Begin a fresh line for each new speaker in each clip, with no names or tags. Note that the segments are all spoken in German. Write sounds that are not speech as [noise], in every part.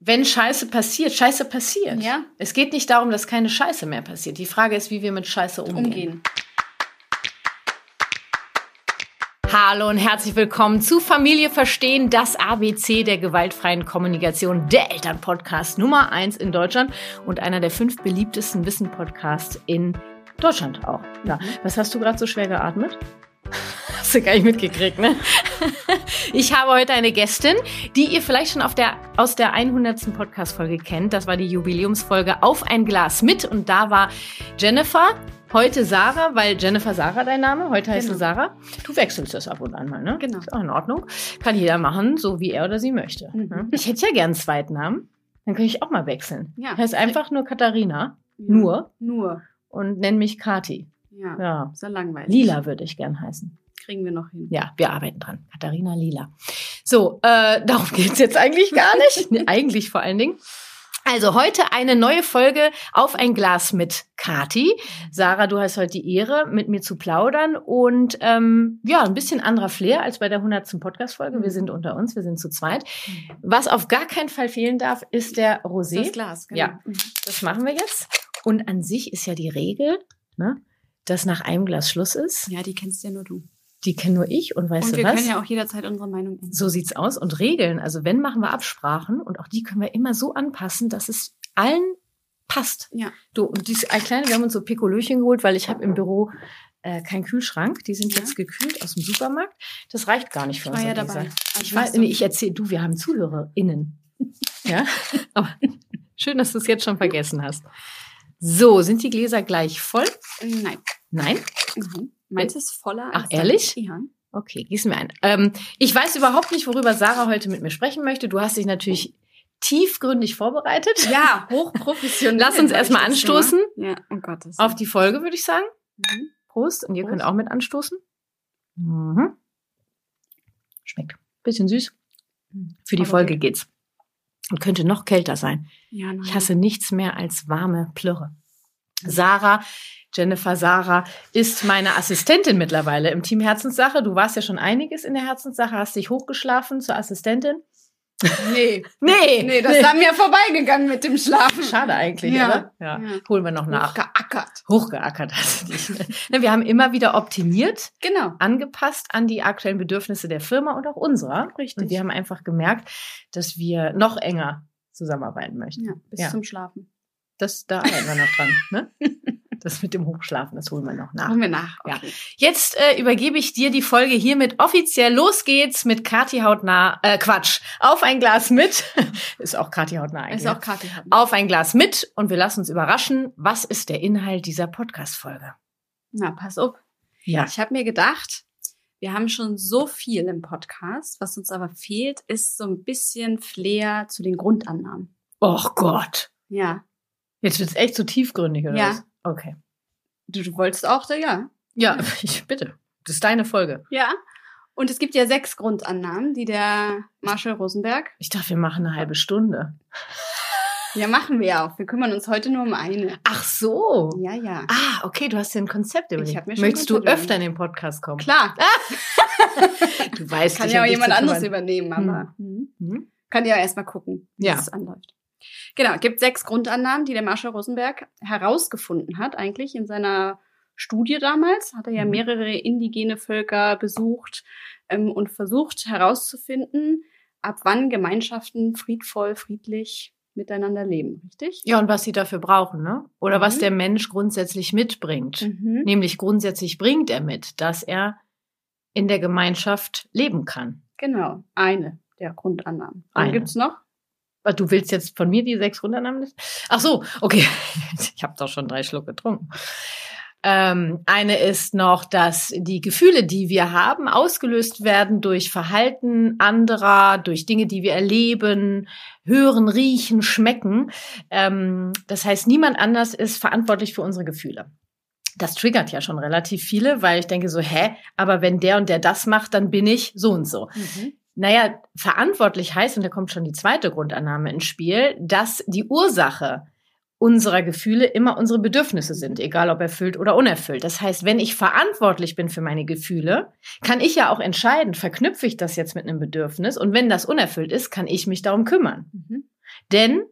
wenn Scheiße passiert, Scheiße passiert.
Ja.
Es geht nicht darum, dass keine Scheiße mehr passiert. Die Frage ist, wie wir mit Scheiße umgehen.
Umgehen.
Hallo und herzlich willkommen zu Familie Verstehen, das ABC der gewaltfreien Kommunikation, der Elternpodcast Nummer eins in Deutschland und einer der fünf beliebtesten Wissen-Podcasts in Deutschland auch. Ja. Was hast du gerade so schwer geatmet? Hast du gar nicht mitgekriegt, ne? Ich habe heute eine Gästin, die ihr vielleicht schon der, aus der 100. Podcast-Folge kennt. Das war die Jubiläumsfolge Auf ein Glas mit und da war Jennifer, heute Sarah, weil Jennifer Sarah dein Name, heute heißt
Genau.
du Sarah. Du wechselst das ab und an mal, ne?
Genau.
Ist auch in Ordnung. Kann jeder machen, so wie er oder sie möchte.
Mhm.
ne? Ich hätte ja gern einen zweiten Namen. Dann könnte ich auch mal wechseln.
Ja.
Heißt einfach nur Katharina.
Ja.
Nur.
Nur.
Und nenn mich Kati.
Ja.
Ja.
Ja langweilig.
Lila würde ich gern heißen.
Kriegen wir noch hin.
Ja, wir arbeiten dran. Katharina Lila. So, äh, [laughs] darum geht's jetzt eigentlich gar nicht. [laughs] Nee, eigentlich vor allen Dingen. Also heute eine neue Folge auf ein Glas mit Kati. Sarah, du hast heute die Ehre, mit mir zu plaudern und ähm, ja, ein bisschen anderer Flair als bei der 100. Podcast-Folge. Wir sind unter uns, wir sind zu zweit. Was auf gar keinen Fall fehlen darf, ist der Rosé.
Das Glas, genau.
Ja.
Mhm.
Das machen wir jetzt. Und an sich ist ja die Regel, ne, dass nach einem Glas Schluss ist.
Ja, die kennst ja nur du.
Die kenne nur ich und weißt
Und
du
wir
was?
können ja auch jederzeit unsere Meinung ändern.
so sieht's aus. Und Regeln, also wenn machen wir Absprachen und auch die können wir immer so anpassen, dass es allen passt.
Ja.
Du, und dies ein kleine, wir haben uns so Pikolöchen geholt, weil ich habe im Büro äh, keinen Kühlschrank. Die sind
Ja.
jetzt gekühlt aus dem Supermarkt. Das reicht gar nicht für
Ich war ja dabei. Also
Ich,
du.
nee, ich erzähle, du, wir haben ZuhörerInnen. [laughs] ja, aber schön, dass du es jetzt schon vergessen hast. So, sind die Gläser gleich voll?
Nein.
Nein?
Mhm. Meins ist voller
Ach, ehrlich?
Ja.
Okay, gießen wir ein. Ähm, ich weiß überhaupt nicht, worüber Sarah heute mit mir sprechen möchte. Du hast dich natürlich tiefgründig vorbereitet.
Ja, [laughs] hochprofessionell.
Lass uns
hab
erst
ich
mal
das
anstoßen.
Ja, um Gottes
Auf die Folge, würde ich sagen.
Mhm.
Prost. Und ihr
Prost.
könnt auch mit anstoßen. Mhm. Schmeckt. Bisschen süß. Für die
Aber
Folge
gut.
geht's. Und könnte noch kälter sein.
Ja, nein.
Ich hasse nichts mehr als warme Plörre. Sarah, Jennifer Sarah, ist meine Assistentin mittlerweile im Team Herzenssache. Du warst ja schon einiges in der Herzenssache, hast dich hochgeschlafen zur Assistentin.
Nee. [laughs]
Nee,
Nee, das ist an mir vorbeigegangen mit dem Schlafen.
Schade eigentlich,
Ja.
oder? Ja.
Ja.
Holen wir noch nach.
Geackert.
Hochgeackert hast du dich. Ne, Wir haben immer wieder optimiert,
Genau.
angepasst an die aktuellen Bedürfnisse der Firma und auch unserer.
Richtig.
Und wir haben einfach gemerkt, dass wir noch enger zusammenarbeiten möchten.
Ja, bis
Ja.
zum Schlafen.
Das, da arbeiten wir noch dran. Ne? [laughs] Das mit dem Hochschlafen, das holen wir noch nach.
Holen wir nach.
Ja.
Okay.
Jetzt äh, übergebe ich dir die Folge hiermit offiziell. Los geht's mit Kati Hautnah. Äh, Quatsch. Auf ein Glas mit. [laughs] Ist auch Kati Hautnah eigentlich.
Ist auch Kathi haben.
Auf ein Glas mit und wir lassen uns überraschen, was ist der Inhalt dieser Podcast-Folge.
Na, pass auf.
Ja.
Ich habe mir gedacht, wir haben schon so viel im Podcast. Was uns aber fehlt, ist so ein bisschen Flair zu den Grundannahmen.
Och Gott.
Ja.
Jetzt wird's echt so tiefgründig, oder
Ja.
was? Okay.
Du, du wolltest auch da, ja.
Ja, [laughs] ich bitte. Das ist deine Folge.
Ja. Und es gibt ja sechs Grundannahmen, die der Marshall Rosenberg.
Ich dachte, wir machen eine halbe Stunde.
Ja, machen wir ja auch. Wir kümmern uns heute nur um eine.
Ach so.
Ja, ja.
Ah, okay, du hast dir ein Konzept überlegt.
hab mir schon
Möchtest du öfter in den Podcast kommen?
Klar. [laughs]
Du weißt
Kann ja auch jemand anderes übernehmen, aber hm.
Hm?
kann ja erstmal gucken, wie
Ja.
es anläuft. Genau, es gibt sechs Grundannahmen, die der Marshall Rosenberg herausgefunden hat, eigentlich in seiner Studie damals. Hat er ja
Mhm.
mehrere indigene Völker besucht ähm, und versucht herauszufinden, ab wann Gemeinschaften friedvoll, friedlich miteinander leben, richtig?
Ja, und was sie dafür brauchen, ne? Oder
Mhm.
was der Mensch grundsätzlich mitbringt.
Mhm.
Nämlich grundsätzlich bringt er mit, dass er in der Gemeinschaft leben kann.
Genau, eine der Grundannahmen. Dann
Eine.
gibt's noch
Du willst jetzt von mir die sechs listen? Ach so, okay. [laughs] Ich habe doch schon drei Schluck getrunken. Ähm, eine ist noch, dass die Gefühle, die wir haben, ausgelöst werden durch Verhalten anderer, durch Dinge, die wir erleben, hören, riechen, schmecken. Ähm, das heißt, niemand anders ist verantwortlich für unsere Gefühle. Das triggert ja schon relativ viele, weil ich denke so, hä, aber wenn der und der das macht, dann bin ich so und so.
Mhm.
Naja, verantwortlich heißt, und da kommt schon die zweite Grundannahme ins Spiel, dass die Ursache unserer Gefühle immer unsere Bedürfnisse sind, egal ob erfüllt oder unerfüllt. Das heißt, wenn ich verantwortlich bin für meine Gefühle, kann ich ja auch entscheiden, verknüpfe ich das jetzt mit einem Bedürfnis und wenn das unerfüllt ist, kann ich mich darum kümmern.
Mhm.
Denn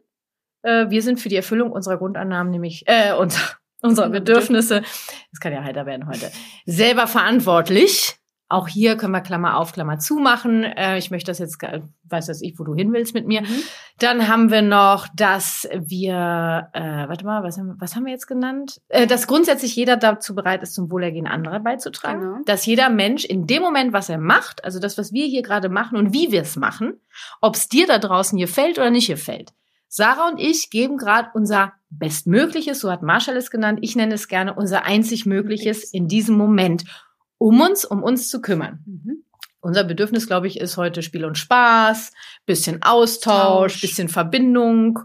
äh, wir sind für die Erfüllung unserer Grundannahmen, nämlich äh, unser, unserer Bedürfnisse, das kann ja heiter werden heute, selber verantwortlich. Auch hier können wir Klammer auf, Klammer zu machen. Äh, ich möchte das jetzt, weiß das ich, wo du hin willst mit mir.
Mhm.
Dann haben wir noch, dass wir, äh, warte mal, was haben, was haben wir jetzt genannt? Äh, dass grundsätzlich jeder dazu bereit ist, zum Wohlergehen anderer beizutragen.
Genau.
Dass jeder Mensch in dem Moment, was er macht, also das, was wir hier gerade machen und wie wir es machen, ob es dir da draußen gefällt oder nicht gefällt. Sarah und ich geben gerade unser Bestmögliches, so hat Marshall es genannt, ich nenne es gerne unser einzig Mögliches in diesem Moment, um uns, um uns zu kümmern.
Mhm.
Unser Bedürfnis, glaube ich, ist heute Spiel und Spaß, bisschen Austausch,
Tausch.
bisschen Verbindung.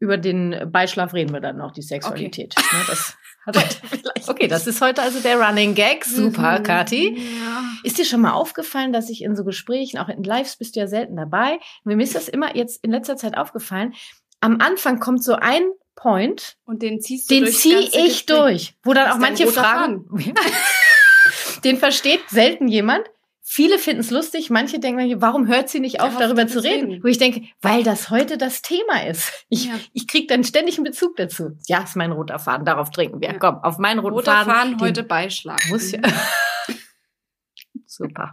Über den Beischlaf reden wir dann noch, die Sexualität. Ne, das [laughs] okay, das ist heute also der Running Gag. Super,
Mhm.
Kathi.
Ja.
Ist dir schon mal aufgefallen, dass ich in so Gesprächen, auch in Lives bist du ja selten dabei, mir ist das immer jetzt in letzter Zeit aufgefallen, am Anfang kommt so ein Point,
Und den ziehst du
den
durchs
ziehe ich
Gespräch.
durch, wo dann auch manche fragen, [laughs] den versteht selten jemand. Viele finden es lustig, manche denken, warum hört sie nicht auf,
Darauf
darüber zu reden?
reden.
Wo ich denke, weil das heute das Thema ist. Ich,
Ja.
ich kriege dann ständig einen Bezug dazu. Ja, ist mein roter Faden, darauf trinken wir.
Ja.
Komm, auf meinen roten
Roter
Faden.
Faden
den
heute Beischlag.
Muss ja. [laughs] Super.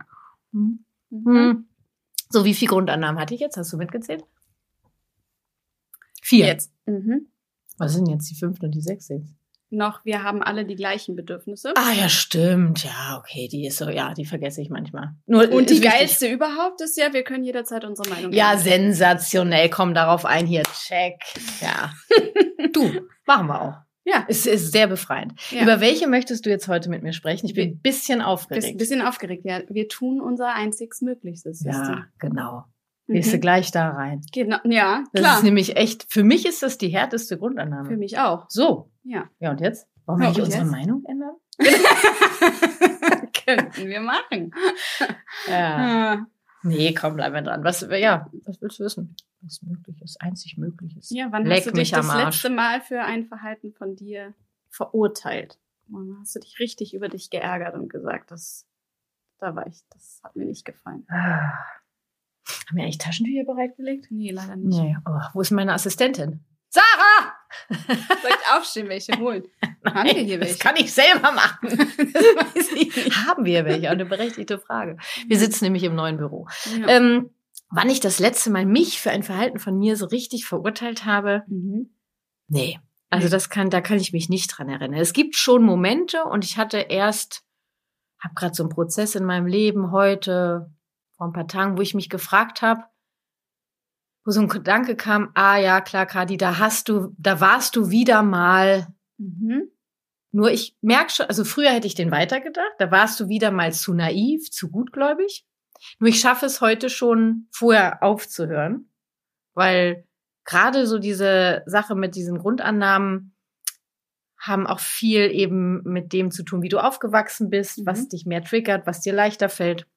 Mhm.
Hm. So, wie viel Grundannahmen hatte ich jetzt? Hast du mitgezählt? Vier.
Jetzt. Mhm.
Was sind jetzt die fünfte und die sechste jetzt?
Noch, wir haben alle die gleichen Bedürfnisse.
Ah, ja, stimmt. Ja, okay, die ist so, ja, die vergesse ich manchmal. Nur,
Und die
wichtig.
geilste überhaupt ist ja, wir können jederzeit unsere Meinung
Ja,
ändern.
sensationell. Komm darauf ein hier. Check. Ja. [laughs] du, machen wir auch.
Ja.
Es ist sehr befreiend.
Ja.
Über welche möchtest du jetzt heute mit mir sprechen? Ich bin ein bisschen aufgeregt.
ein bisschen aufgeregt, ja. Wir tun unser einziges Möglichstes.
ja, genau. Gehst du
Mhm.
gleich da rein.
Genau. Ja,
Das
klar.
ist nämlich echt, für mich ist das die härteste Grundannahme.
Für mich auch.
So.
Ja.
Ja, und jetzt? Wollen wir nicht unsere
jetzt?
Meinung ändern? [laughs]
Könnten wir machen. [laughs]
Ja.
Ah.
Nee, komm, bleiben wir dran. Was, ja, was willst du wissen? Was möglich ist, einzig möglich ist.
Ja, wann
Leck
hast du dich das letzte Mal für ein Verhalten von dir verurteilt? Wann hast du dich richtig über dich geärgert und gesagt, das, da war ich, das hat mir nicht gefallen?
Haben wir eigentlich Taschentücher bereitgelegt?
Nee, leider nicht.
Nee. Oh, wo ist meine Assistentin? Sarah!
Soll ich aufstehen, welche holen? [laughs] Haben wir hier
Das
welche?
kann ich selber machen. [laughs]
das ich.
Haben wir welche? Eine berechtigte Frage. Wir sitzen nämlich im neuen Büro.
Ja.
Ähm, wann ich das letzte Mal mich für ein Verhalten von mir so richtig verurteilt habe?
mhm.
Nee. Also das kann, da kann ich mich nicht dran erinnern. Es gibt schon Momente und ich hatte erst, habe gerade so einen Prozess in meinem Leben heute vor ein paar Tagen, wo ich mich gefragt habe, wo so ein Gedanke kam, ah ja, klar, Kadi, da hast du, da warst du wieder mal.
Mhm.
Nur ich merke schon, also früher hätte ich den weitergedacht, da warst du wieder mal zu naiv, zu gutgläubig. Nur ich schaffe es heute schon, vorher aufzuhören, weil gerade so diese Sache mit diesen Grundannahmen haben auch viel eben mit dem zu tun, wie du aufgewachsen bist,
Mhm.
was dich mehr triggert, was dir leichter fällt.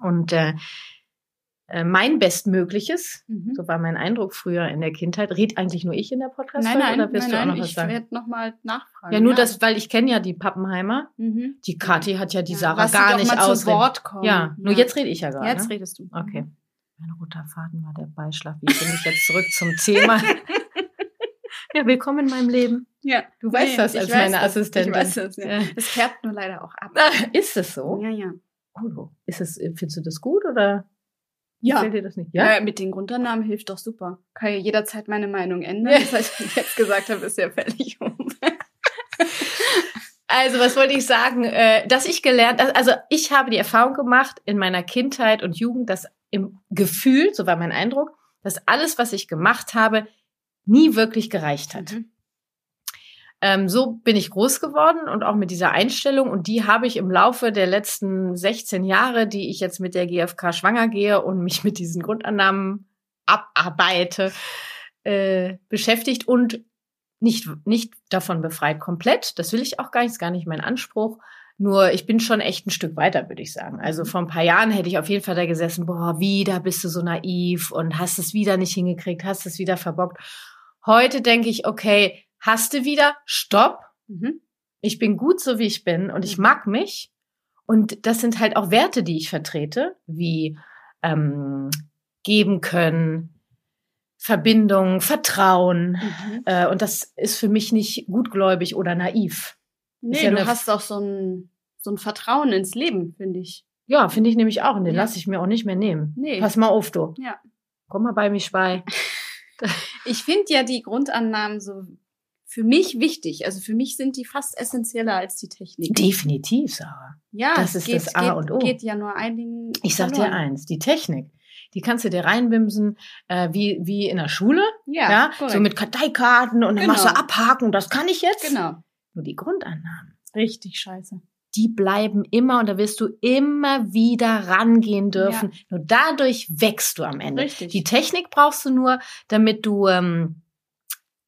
Und äh, äh, mein Bestmögliches,
Mhm.
so war mein Eindruck früher in der Kindheit, red eigentlich nur ich in der podcast
Nein, nein,
oder wirst
nein,
du auch
nein,
noch was
ich
sagen?
werde nochmal nachfragen.
Ja, nur das, weil ich kenne ja die Pappenheimer.
Mhm.
Die Kathi hat ja die
Ja,
Sarah gar
doch
nicht
kommen.
Ja, nur
Ja.
jetzt rede ich ja gerade.
Jetzt
ne?
redest du.
Okay. Mein roter Faden war der Beischlaf. Wie finde ich jetzt zurück zum Thema? [laughs] ja, willkommen in meinem Leben.
Ja.
Du weißt das
ich
als meine
das.
Assistentin.
Ich weiß das, ja.
Ja.
Es färbt nur leider auch ab. [laughs]
Ist es so?
Ja, ja.
Oh, ist es, findest du das gut oder
Ja.
gefällt dir das nicht?
Ja?
Ja?
mit den Grundannahmen hilft doch super. Kann ja jederzeit meine Meinung ändern. Das, was ich jetzt gesagt habe, ist ja völlig [laughs] um.
Also, was wollte ich sagen? Äh, dass ich gelernt, also ich habe die Erfahrung gemacht in meiner Kindheit und Jugend, dass im Gefühl, so war mein Eindruck, dass alles, was ich gemacht habe, nie wirklich gereicht hat.
Mhm.
Ähm, so bin ich groß geworden und auch mit dieser Einstellung. Und die habe ich im Laufe der letzten 16 Jahre, die ich jetzt mit der GfK schwanger gehe und mich mit diesen Grundannahmen abarbeite, äh, beschäftigt und nicht, nicht davon befreit komplett. Das will ich auch gar nicht, ist gar nicht mein Anspruch. Nur ich bin schon echt ein Stück weiter, würde ich sagen. Also vor ein paar Jahren hätte ich auf jeden Fall da gesessen, boah, wieder bist du so naiv und hast es wieder nicht hingekriegt, hast es wieder verbockt. Heute denke ich, okay, hast du wieder, stopp.
Mhm.
Ich bin gut so wie ich bin und ich
Mhm.
mag mich. Und das sind halt auch Werte, die ich vertrete, wie ähm, geben können, Verbindung, Vertrauen.
Mhm.
Äh, und das ist für mich nicht gutgläubig oder naiv.
Nee,
ja
du hast auch so ein, so ein Vertrauen ins Leben, finde ich.
Ja, finde ich nämlich auch. Und den
Ja.
lasse ich mir auch nicht mehr nehmen.
Nee.
Pass mal auf, du.
Ja.
Komm mal bei mich bei. [laughs]
Ich finde ja die Grundannahmen so für mich wichtig. Also für mich sind die fast essentieller als die Technik.
Definitiv, Sarah.
ja,
das ist das A
geht,
und O.
geht ja nur einigen.
Ich sag dir eins, die Technik, die kannst du dir reinbimsen, äh, wie, wie in der Schule,
Ja,
ja,
korrekt.
so mit Karteikarten und dann machst du
Genau.
abhaken, das kann ich jetzt.
Genau.
Nur die Grundannahmen,
Richtig scheiße.
die bleiben immer und da wirst du immer wieder rangehen dürfen. Nur dadurch wächst du am Ende.
Richtig.
Die Technik brauchst du nur, damit du ähm,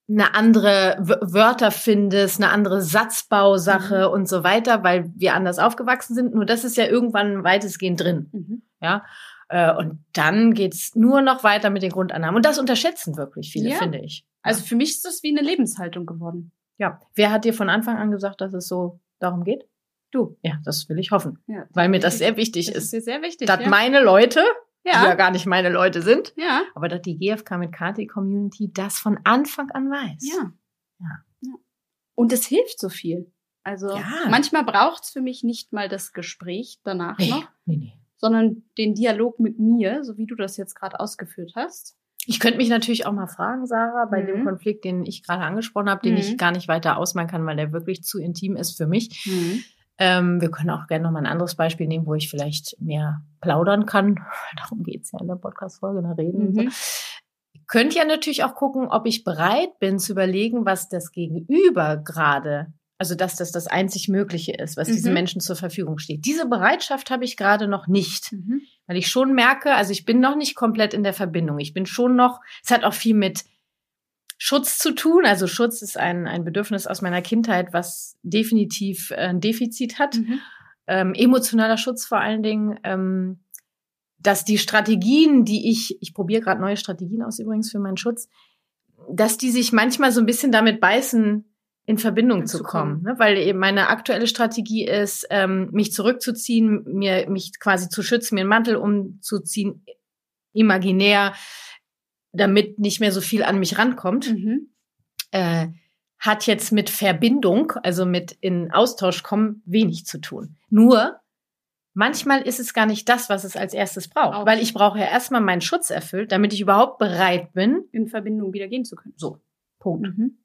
eine andere Wörter findest, eine andere Satzbausache und so weiter, weil wir anders aufgewachsen sind. Nur das ist ja irgendwann weitestgehend drin.
Mhm.
Ja. Äh, Und dann geht's nur noch weiter mit den Grundannahmen. Und das unterschätzen wirklich viele,
Ja.
finde ich.
Also für mich ist das wie eine Lebenshaltung geworden.
Ja. Wer hat dir von Anfang an gesagt, dass es so darum geht?
Du.
Ja, das will ich hoffen.
Ja,
Weil mir das sehr wichtig
das
ist.
ist sehr wichtig.
Dass meine Leute, die ja
ja.
gar nicht meine Leute sind,
ja.
aber dass die GFK mit KT Community das von Anfang an weiß.
Ja.
Ja.
ja. Und es hilft so viel. Also
Ja.
manchmal braucht's für mich nicht mal das Gespräch danach
Nee,
noch,
nee, nee.
sondern den Dialog mit mir, so wie du das jetzt gerade ausgeführt hast.
Ich könnte mich natürlich auch mal fragen, Sarah, bei
Mhm.
dem Konflikt, den ich gerade angesprochen habe, den
Mhm.
ich gar nicht weiter ausmalen kann, weil der wirklich zu intim ist für mich. Ähm, wir können auch gerne noch mal ein anderes Beispiel nehmen, wo ich vielleicht mehr plaudern kann. [laughs] Darum geht's ja in der Podcast-Folge, ne, reden.
Mhm.
So. Ihr könnt ja natürlich auch gucken, ob ich bereit bin zu überlegen, was das Gegenüber gerade, also dass das das einzig Mögliche ist, was diesen
Mhm.
Menschen zur Verfügung steht. Diese Bereitschaft habe ich gerade noch nicht,
Mhm.
weil ich schon merke, also ich bin noch nicht komplett in der Verbindung. Ich bin schon noch, es hat auch viel mit Schutz zu tun. Also Schutz ist ein, ein Bedürfnis aus meiner Kindheit, was definitiv äh, ein Defizit hat.
Mhm.
Ähm, emotionaler Schutz vor allen Dingen. Ähm, dass die Strategien, die ich, ich probiere gerade neue Strategien aus übrigens für meinen Schutz, dass die sich manchmal so ein bisschen damit beißen, in Verbindung zu
Zu
kommen.
kommen.
Ne? Weil eben meine aktuelle Strategie ist, ähm, mich zurückzuziehen, mir mich quasi zu schützen, mir einen Mantel umzuziehen, imaginär, damit nicht mehr so viel an mich rankommt
Mhm.
äh, hat jetzt mit Verbindung, also mit in Austausch kommen, wenig zu tun. Nur manchmal ist es gar nicht das, was es als erstes braucht,
Auch.
weil ich brauche ja erstmal meinen Schutz erfüllt, damit ich überhaupt bereit bin.
In Verbindung wieder gehen zu können.
So, Punkt.
Mhm.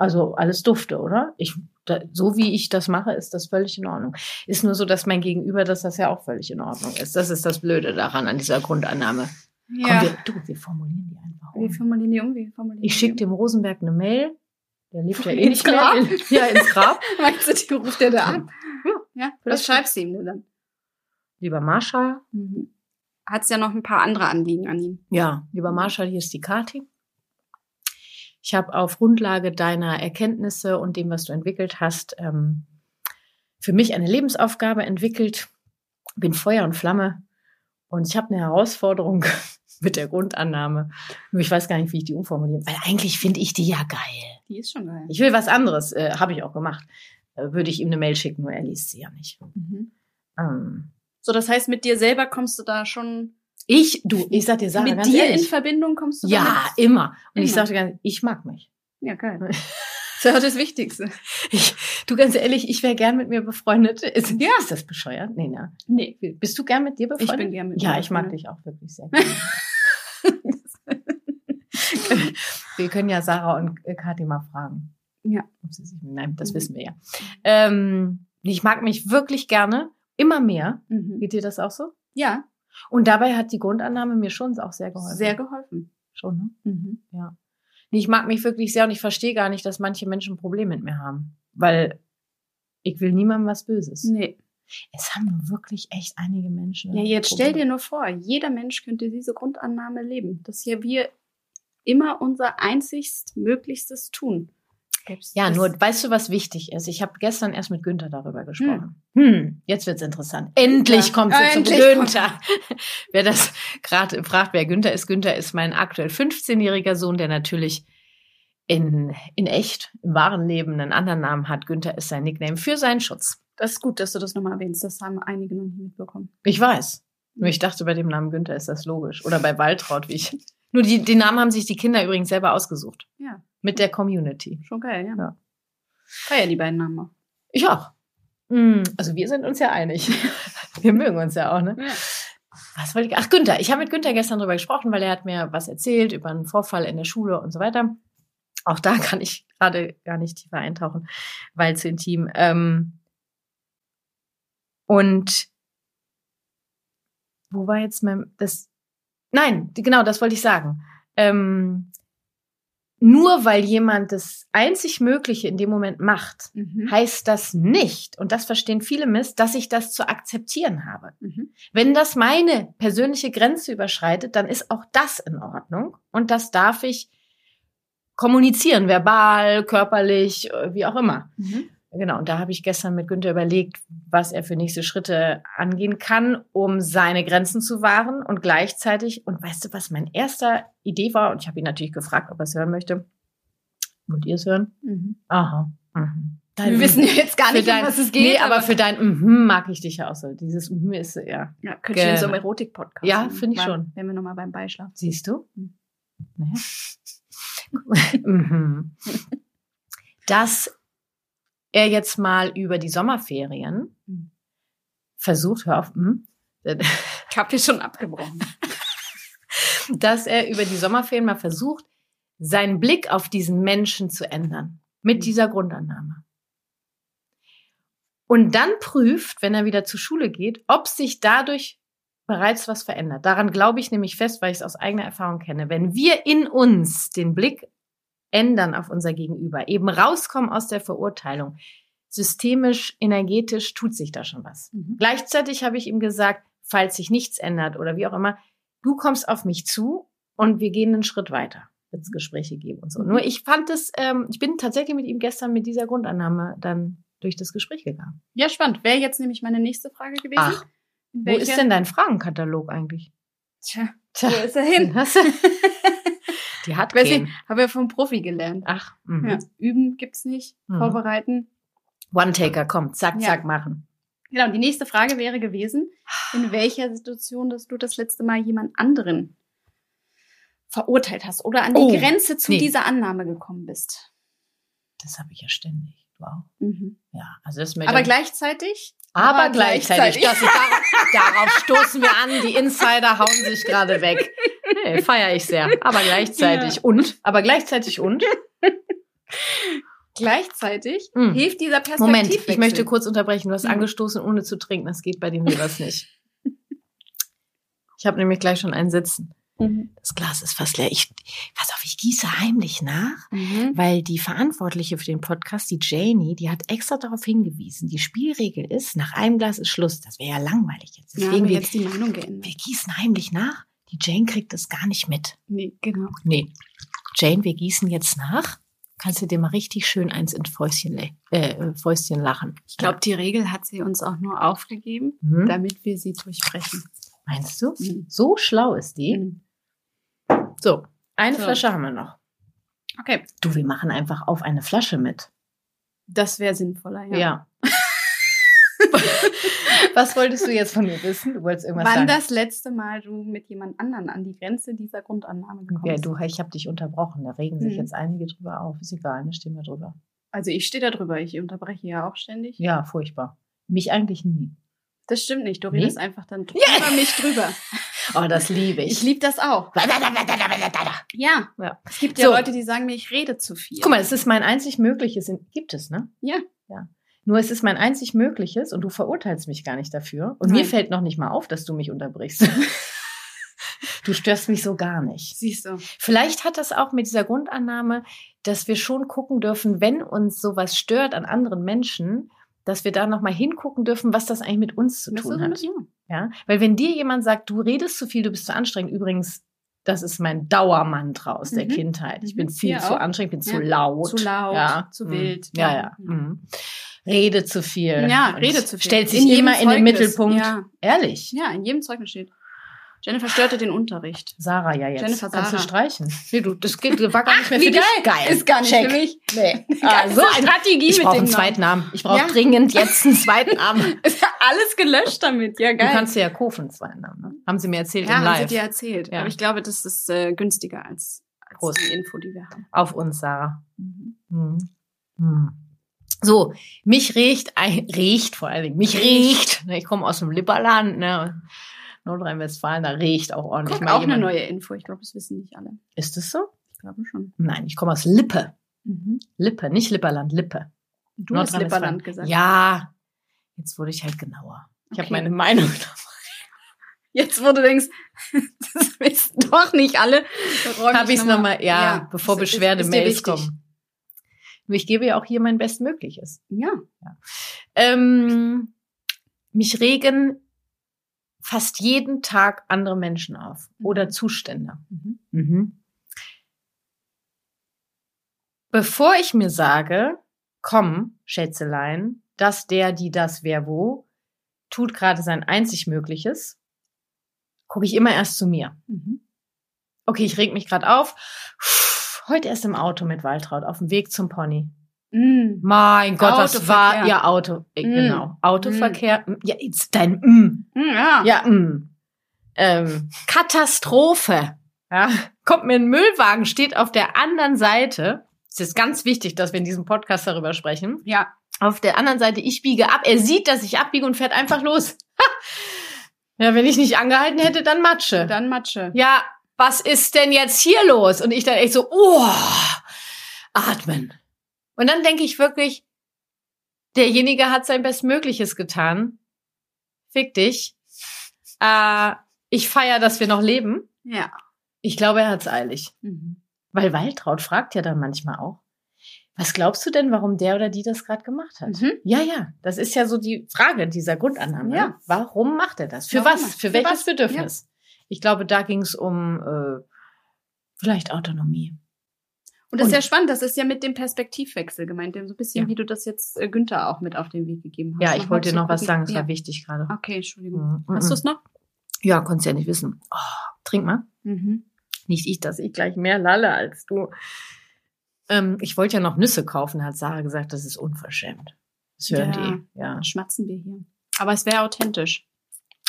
Also alles dufte, oder? Ich, da, so wie ich das mache, ist das völlig in Ordnung. Ist nur so, dass mein Gegenüber, dass das ja auch völlig in Ordnung ist. Das ist das Blöde daran, an dieser Grundannahme.
Ja.
Komm, wir, du, wir formulieren die einfach um.
Wie formulieren die um? Wie formulieren
Ich schicke dem Rosenberg eine Mail. Der lebt ja eh
Ins
nicht mehr.
Grab?
Ja, ins Grab. [laughs]
Meinst du, die ruft der da an?
Ja.
Ja,
Das
was schreibst du ihm denn dann?
Lieber Marschall.
Mhm. Hat's ja noch ein paar andere Anliegen an ihn.
Ja, lieber Marschall, hier ist die Kati. Ich habe auf Grundlage deiner Erkenntnisse und dem, was du entwickelt hast, ähm, für mich eine Lebensaufgabe entwickelt. Bin Feuer und Flamme und ich habe eine Herausforderung [laughs] mit der Grundannahme. Nur ich weiß gar nicht, wie ich die umformuliere, weil eigentlich finde ich die ja geil.
Die ist schon geil.
Ich will was anderes, äh, habe ich auch gemacht. Äh, würde ich ihm eine Mail schicken, nur er liest sie ja nicht.
Mhm.
Ähm,
So, das heißt, mit dir selber kommst du da schon.
ich, du, ich sag dir, Sarah,
mit dir in
ehrlich.
Verbindung kommst du
Ja,
damit?
immer. Und ich
Immer.
sagte ganz, ich mag mich.
Ja, geil. [laughs] Das ist ja das Wichtigste.
Ich, du ganz ehrlich, ich wäre gern mit mir befreundet. Ist,
Ja.
ist das bescheuert? Nee, ne?
Nee.
Bist du gern mit dir befreundet?
bin gern mit
Ja,
mir
ich mag dich auch wirklich sehr gerne. [laughs] wir können ja Sarah und äh, Kathi mal fragen.
Ja.
Nein, das
Mhm.
wissen wir ja. Ähm, ich mag mich wirklich gerne, immer mehr.
Mhm.
Geht dir das auch so?
Ja,
Und dabei hat die Grundannahme mir schon auch sehr geholfen.
sehr geholfen.
Schon, ne?
Mhm.
Ja. Ich mag mich wirklich sehr und ich verstehe gar nicht, dass manche Menschen ein Problem mit mir haben. Weil ich will niemandem was Böses.
Nee.
Es haben wirklich echt einige Menschen.
Ja, jetzt stell dir nur vor, jeder Mensch könnte diese Grundannahme leben, dass ja wir immer unser einzigst Möglichstes tun.
Ja,
Das-
nur weißt du, was wichtig ist? Ich habe gestern erst mit Günther darüber gesprochen. Hm, jetzt wird's interessant. Endlich
Ja.
kommt sie
Ja,
zu Günther. [laughs] wer das gerade fragt, wer Günther ist, Günther ist mein aktuell 15-jähriger Sohn, der natürlich in, in echt, im wahren Leben einen anderen Namen hat. Günther ist sein Nickname für seinen Schutz.
Das ist gut, dass du das nochmal erwähnst. Das haben einige noch nicht mitbekommen.
Ich weiß. Nur ich dachte, bei dem Namen Günther ist das logisch. Oder bei Waltraud, wie ich Nur die, den Namen haben sich die Kinder übrigens selber ausgesucht.
Ja,
Mit der Community.
schon geil, ja.
Ja.
Feier die beiden Namen auch.
Ich auch. Mm, Also wir sind uns ja einig. [laughs] Wir mögen uns ja auch, ne?
Ja.
Was wollte ich? Ach, Günther. Ich habe mit Günther gestern drüber gesprochen, weil er hat mir was erzählt über einen Vorfall in der Schule und so weiter. Auch da [laughs] kann ich gerade gar nicht tiefer eintauchen, weil zu intim. Ähm, und wo war jetzt mein das? Nein, genau, das wollte ich sagen. Ähm, nur weil jemand das einzig Mögliche in dem Moment macht,
Mhm.
heißt das nicht, und das verstehen viele Mist, dass ich das zu akzeptieren habe.
Mhm.
Wenn das meine persönliche Grenze überschreitet, dann ist auch das in Ordnung. Und das darf ich kommunizieren, verbal, körperlich, äh, wie auch immer.
Mhm.
Genau, und da habe ich gestern mit Günther überlegt, was er für nächste Schritte angehen kann, um seine Grenzen zu wahren und gleichzeitig, und weißt du, was mein erster Idee war, und ich habe ihn natürlich gefragt, ob er es hören möchte. Wollt ihr es hören?
Mhm.
Aha. Mhm.
Wir wissen jetzt gar nicht, um
dein,
was es geht.
Nee, aber für dein Mhm mag ich dich ja auch so. Dieses Mhm ist, ja.
ja, könnte ich in so einem
Genau.
Erotik-Podcast.
Ja, finde ich schon.
Wenn wir nochmal beim Beischlaf.
Siehst du?
Mhm.
Naja. [laughs] mhm. Dass er jetzt mal über die Sommerferien
Mhm.
versucht, hör auf,
Ich habe hier schon abgebrochen. [laughs]
dass er über die Sommerferien mal versucht, seinen Blick auf diesen Menschen zu ändern. Mit dieser Grundannahme. Und dann prüft, wenn er wieder zur Schule geht, ob sich dadurch bereits was verändert. Daran glaube ich nämlich fest, weil ich es aus eigener Erfahrung kenne. Wenn wir in uns den Blick ändern auf unser Gegenüber, eben rauskommen aus der Verurteilung, systemisch, energetisch tut sich da schon was.
Mhm.
Gleichzeitig habe ich ihm gesagt, falls sich nichts ändert oder wie auch immer, du kommst auf mich zu und wir gehen einen Schritt weiter, wenn es Gespräche geben und so.
Mhm.
Nur ich fand es, ähm, ich bin tatsächlich mit ihm gestern mit dieser Grundannahme dann durch das Gespräch gegangen.
Ja, spannend. Wäre jetzt nämlich meine nächste Frage gewesen.
Ach, wo ist denn dein Fragenkatalog eigentlich?
Tja,
Tja,
wo ist er hin? [laughs]
Die hat
Weiß
keinen.
ich, habe ja vom Profi gelernt.
Ach, mhm.
Ja, üben gibt's nicht,
Mhm.
vorbereiten.
One-Taker, komm, zack,
Ja.
zack, machen.
Genau, und die nächste Frage wäre gewesen, in welcher Situation, dass du das letzte Mal jemand anderen verurteilt hast oder an die
Oh,
Grenze zu
nee.
dieser Annahme gekommen bist.
Das habe ich ja ständig. Wow.
Mhm.
Ja, also das ist mir
Aber gleichzeitig?
Aber
Aber
gleichzeitig.
gleichzeitig.
Das darauf, darauf stoßen wir an. Die Insider hauen sich gerade weg. Nee, feiere ich sehr. Aber gleichzeitig
Ja.
und. Aber gleichzeitig und.
Gleichzeitig
Mhm.
hilft dieser Perspektivwechsel.
Moment, ich möchte kurz unterbrechen. Du hast
Mhm.
angestoßen, ohne zu trinken. Das geht bei dem Lebers nicht. Ich habe nämlich gleich schon einen Sitzen.
Mhm.
Das Glas ist fast leer. Ich, pass auf, ich gieße heimlich nach,
Mhm.
weil die Verantwortliche für den Podcast, die Janie, die hat extra darauf hingewiesen. Die Spielregel ist, nach einem Glas ist Schluss. Das wäre ja langweilig jetzt.
Ja,
Deswegen,
aber
wir,
jetzt die Meinung geändert.
wir gießen heimlich nach. Die Jane kriegt das gar nicht mit.
Nee, genau.
Nee. Jane, wir gießen jetzt nach. Kannst du dir mal richtig schön eins ins Fäustchen, äh, Fäustchen lachen.
Ich glaube, die Regel hat sie uns auch nur aufgegeben,
Hm?
damit wir sie durchbrechen.
Meinst du?
Mhm.
So schlau ist die.
Mhm.
So, eine
So.
Flasche haben wir noch.
Okay,
Du, wir machen einfach auf eine Flasche mit.
das wäre sinnvoller, ja.
Ja. [laughs] Was wolltest du jetzt von mir wissen? Du wolltest irgendwas
Wann
sagen.
das letzte Mal du mit jemand anderen an die Grenze dieser Grundannahme gekommen
ja,
bist?
du, ich habe dich unterbrochen. Da regen sich
Mhm.
jetzt einige drüber auf. Ist egal, ne? Stehen wir drüber.
Also ich stehe da drüber, ich unterbreche ja auch ständig.
Ja, furchtbar. Mich eigentlich nie.
Das stimmt nicht, du
Nee?
redest einfach dann drüber mich drüber.
Oh, das liebe ich.
Ich liebe das auch. Ja,
Ja.
es gibt ja
So.
Leute, die sagen mir, ich rede zu viel.
Guck mal, es ist mein einzig mögliches. Gibt es, ne?
Ja.
Ja. Nur es ist mein einzig mögliches und du verurteilst mich gar nicht dafür. Und mir
Nein.
fällt noch nicht mal auf, dass du mich unterbrichst. [laughs] du störst mich so gar nicht.
Siehst du.
Vielleicht hat das auch mit dieser Grundannahme, dass wir schon gucken dürfen, wenn uns sowas stört an anderen Menschen, dass wir da nochmal hingucken dürfen, was das eigentlich mit uns zu
Das
tun hat.
ja.
Weil wenn dir jemand sagt, du redest zu viel, du bist zu anstrengend, übrigens, das ist mein Dauermantra aus der
Mhm.
Kindheit. Ich bin
Mhm.
viel
Hier
zu
auch.
anstrengend, bin zu
Ja.
laut.
Zu laut,
ja.
zu
Mhm.
wild.
Ja,
Ja.
ja. Mhm. Rede zu viel.
Ja, rede zu viel.
Stellt sich
In
immer in den. Mittelpunkt.
Ja.
Ehrlich.
ja, in jedem Zeugnis steht. Jennifer störte den Unterricht.
Sarah ja jetzt.
Jennifer
Kannst
Sarah.
du streichen? Nee, du, das geht, war gar nicht mehr
wie
für dich.
geil. Ist gar nicht
Check.
für mich.
Nee. [laughs]
Ah,
Ah,
so eine Strategie
ich
mit
brauche
dem
einen zweiten Namen. Ich brauche
Ja.
dringend jetzt einen zweiten Namen. [laughs]
Ist ja alles gelöscht damit. Ja,
Du
geil.
kannst dir ja kaufen, einen zweiten Namen. Ne? Haben sie mir erzählt
ja,
im
haben sie
Live.
dir erzählt.
Ja.
Aber ich glaube, das ist äh, günstiger als, als
Prost.
die Info, die wir haben.
Auf uns, Sarah.
Mhm.
Hm. Hm. So, mich riecht, ein, riecht vor allen Dingen, mich riecht. Ne, Ich komme aus dem Lipperland, ne? Nordrhein-Westfalen, da riecht auch ordentlich
Guck,
mal
auch eine
jemand.
neue Info. Ich glaube, das wissen nicht alle.
Ist es so?
Ich glaube schon.
Nein, ich komme aus Lippe.
Mhm.
Lippe, nicht Lipperland, Lippe.
Du hast. Lipperland gesagt.
Ja, jetzt wurde ich halt genauer. Ich habe meine Meinung. [laughs]
Jetzt, du denkst, [laughs] das wissen doch nicht alle.
Habe ich es nochmal, ja, bevor
ist- ist-
Beschwerdemails kommen. Nur ich gebe ja auch hier mein Bestmögliches.
Ja.
Ähm, mich regen fast jeden Tag andere Menschen auf
Mhm.
oder Zustände.
Mhm.
Mhm. Bevor ich mir sage, komm, Schätzelein, das, der, die, das, wer, wo, tut gerade sein einzig Mögliches, gucke ich immer erst zu mir.
Mhm.
Okay, ich reg mich gerade auf. Heute erst im Auto mit Waltraud auf dem Weg zum Pony.
Mhm.
Mein Gott,
Autoverkehr.
war ja Auto? äh,
Mm.
Genau, Autoverkehr. Ja, jetzt dein mm.
Ja.
Ja, mm. Ähm, Katastrophe. Ja, kommt mir ein Müllwagen, steht auf der anderen Seite. Es ist ganz wichtig, dass wir in diesem Podcast darüber sprechen.
Ja.
Auf der anderen Seite, ich biege ab. Er sieht, dass ich abbiege und fährt einfach los. Ja, wenn ich nicht angehalten hätte, dann Matsche.
Dann Matsche.
ja, was ist denn jetzt hier los? Und ich dann echt so, oh, atmen. Und dann denke ich wirklich, derjenige hat sein Bestmögliches getan. Fick dich. Äh, ich feier, dass wir noch leben.
Ja.
Ich glaube, er hat's eilig.
Mhm.
Weil Waltraud fragt ja dann manchmal auch, was glaubst du denn, warum der oder die das gerade gemacht hat?
Mhm.
Ja, ja, das ist ja so die Frage dieser Grundannahme.
Ja.
Warum macht er das? Für
Warum?
was? Für,
Für
welches
was?
Bedürfnis? Ich glaube, da ging es um äh, vielleicht Autonomie.
Und das ist
Und-
ja spannend, das ist ja mit dem Perspektivwechsel gemeint, so ein bisschen,
Ja.
wie du das jetzt äh, Günther auch mit auf den Weg gegeben hast.
Ja, ich wollte dir noch was sagen, es
ja.
war wichtig gerade.
Okay, Entschuldigung.
Mhm.
Hast du es noch?
Ja, konntest ja nicht wissen. Oh, trink mal.
Mhm.
Nicht ich, dass ich gleich mehr lalle als du. Ähm, ich wollte ja noch Nüsse kaufen, hat Sarah gesagt, das ist unverschämt. Das hören
Ja.
die. Ja,
schmatzen wir hier. Aber es wäre authentisch.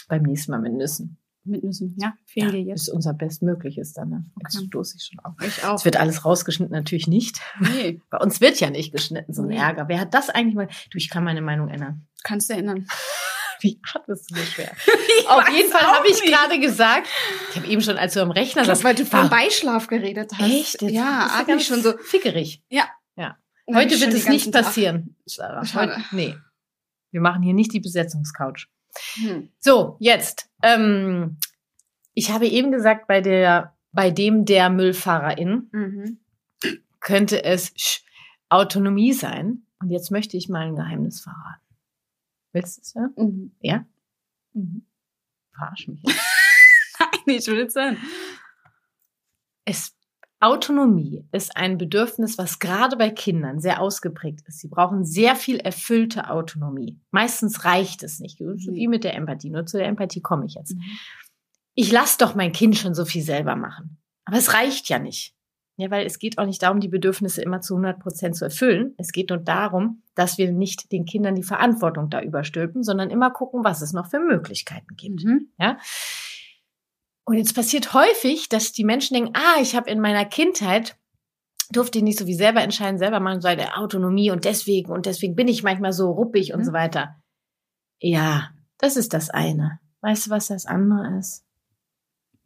beim nächsten Mal mit Nüssen.
Mit Nüssen. Ja, fehlen
Ja,
dir jetzt.
ist unser Bestmögliches dann. Ne? Jetzt
Okay.
stoße ich schon auf.
Ich auch.
Es wird alles rausgeschnitten, natürlich nicht.
Nee, [laughs]
Bei uns wird ja nicht geschnitten, so ein
Nee.
Ärger. Wer hat das eigentlich mal? Du, ich kann meine Meinung ändern.
kannst du erinnern. [laughs]
Wie hart bist du so schwer? [laughs] Auf jeden Fall habe ich gerade gesagt, ich habe eben schon, als du am Rechner saßt,
weil du vom Beischlaf geredet hast.
Echt? Jetzt
Ja,
ganz
mich schon so.
fickerig.
Ja.
Ja. Heute
ich
wird es nicht passieren, Sarah. Heute, nee. Wir machen hier nicht die Besetzungscouch.
Hm.
So, jetzt. Ähm, ich habe eben gesagt, bei der, bei dem der Müllfahrerin
Mhm.
könnte es sch, Autonomie sein. Und jetzt möchte ich mal ein Geheimnis verraten. Willst du es hören?
Mhm.
Ja?
Mhm.
Verarsch mich. [laughs]
Nein, ich will jetzt sagen.
Es, Autonomie ist ein Bedürfnis, was gerade bei Kindern sehr ausgeprägt ist. Sie brauchen sehr viel erfüllte Autonomie. Meistens reicht es nicht. Wie mit der Empathie. Nur zu der Empathie komme ich jetzt. Ich lasse doch mein Kind schon so viel selber machen. Aber es reicht ja nicht. Ja, weil es geht auch nicht darum, die Bedürfnisse immer zu 100 Prozent zu erfüllen. Es geht nur darum, dass wir nicht den Kindern die Verantwortung da überstülpen, sondern immer gucken, was es noch für Möglichkeiten gibt.
Mhm.
Ja. Und jetzt passiert häufig, dass die Menschen denken, ah, ich habe in meiner Kindheit durfte ich nicht so wie selber entscheiden, selber machen, sei der Autonomie und deswegen und deswegen bin ich manchmal so ruppig und
Mhm.
so weiter. Ja, das ist das eine. Weißt du, was das andere ist?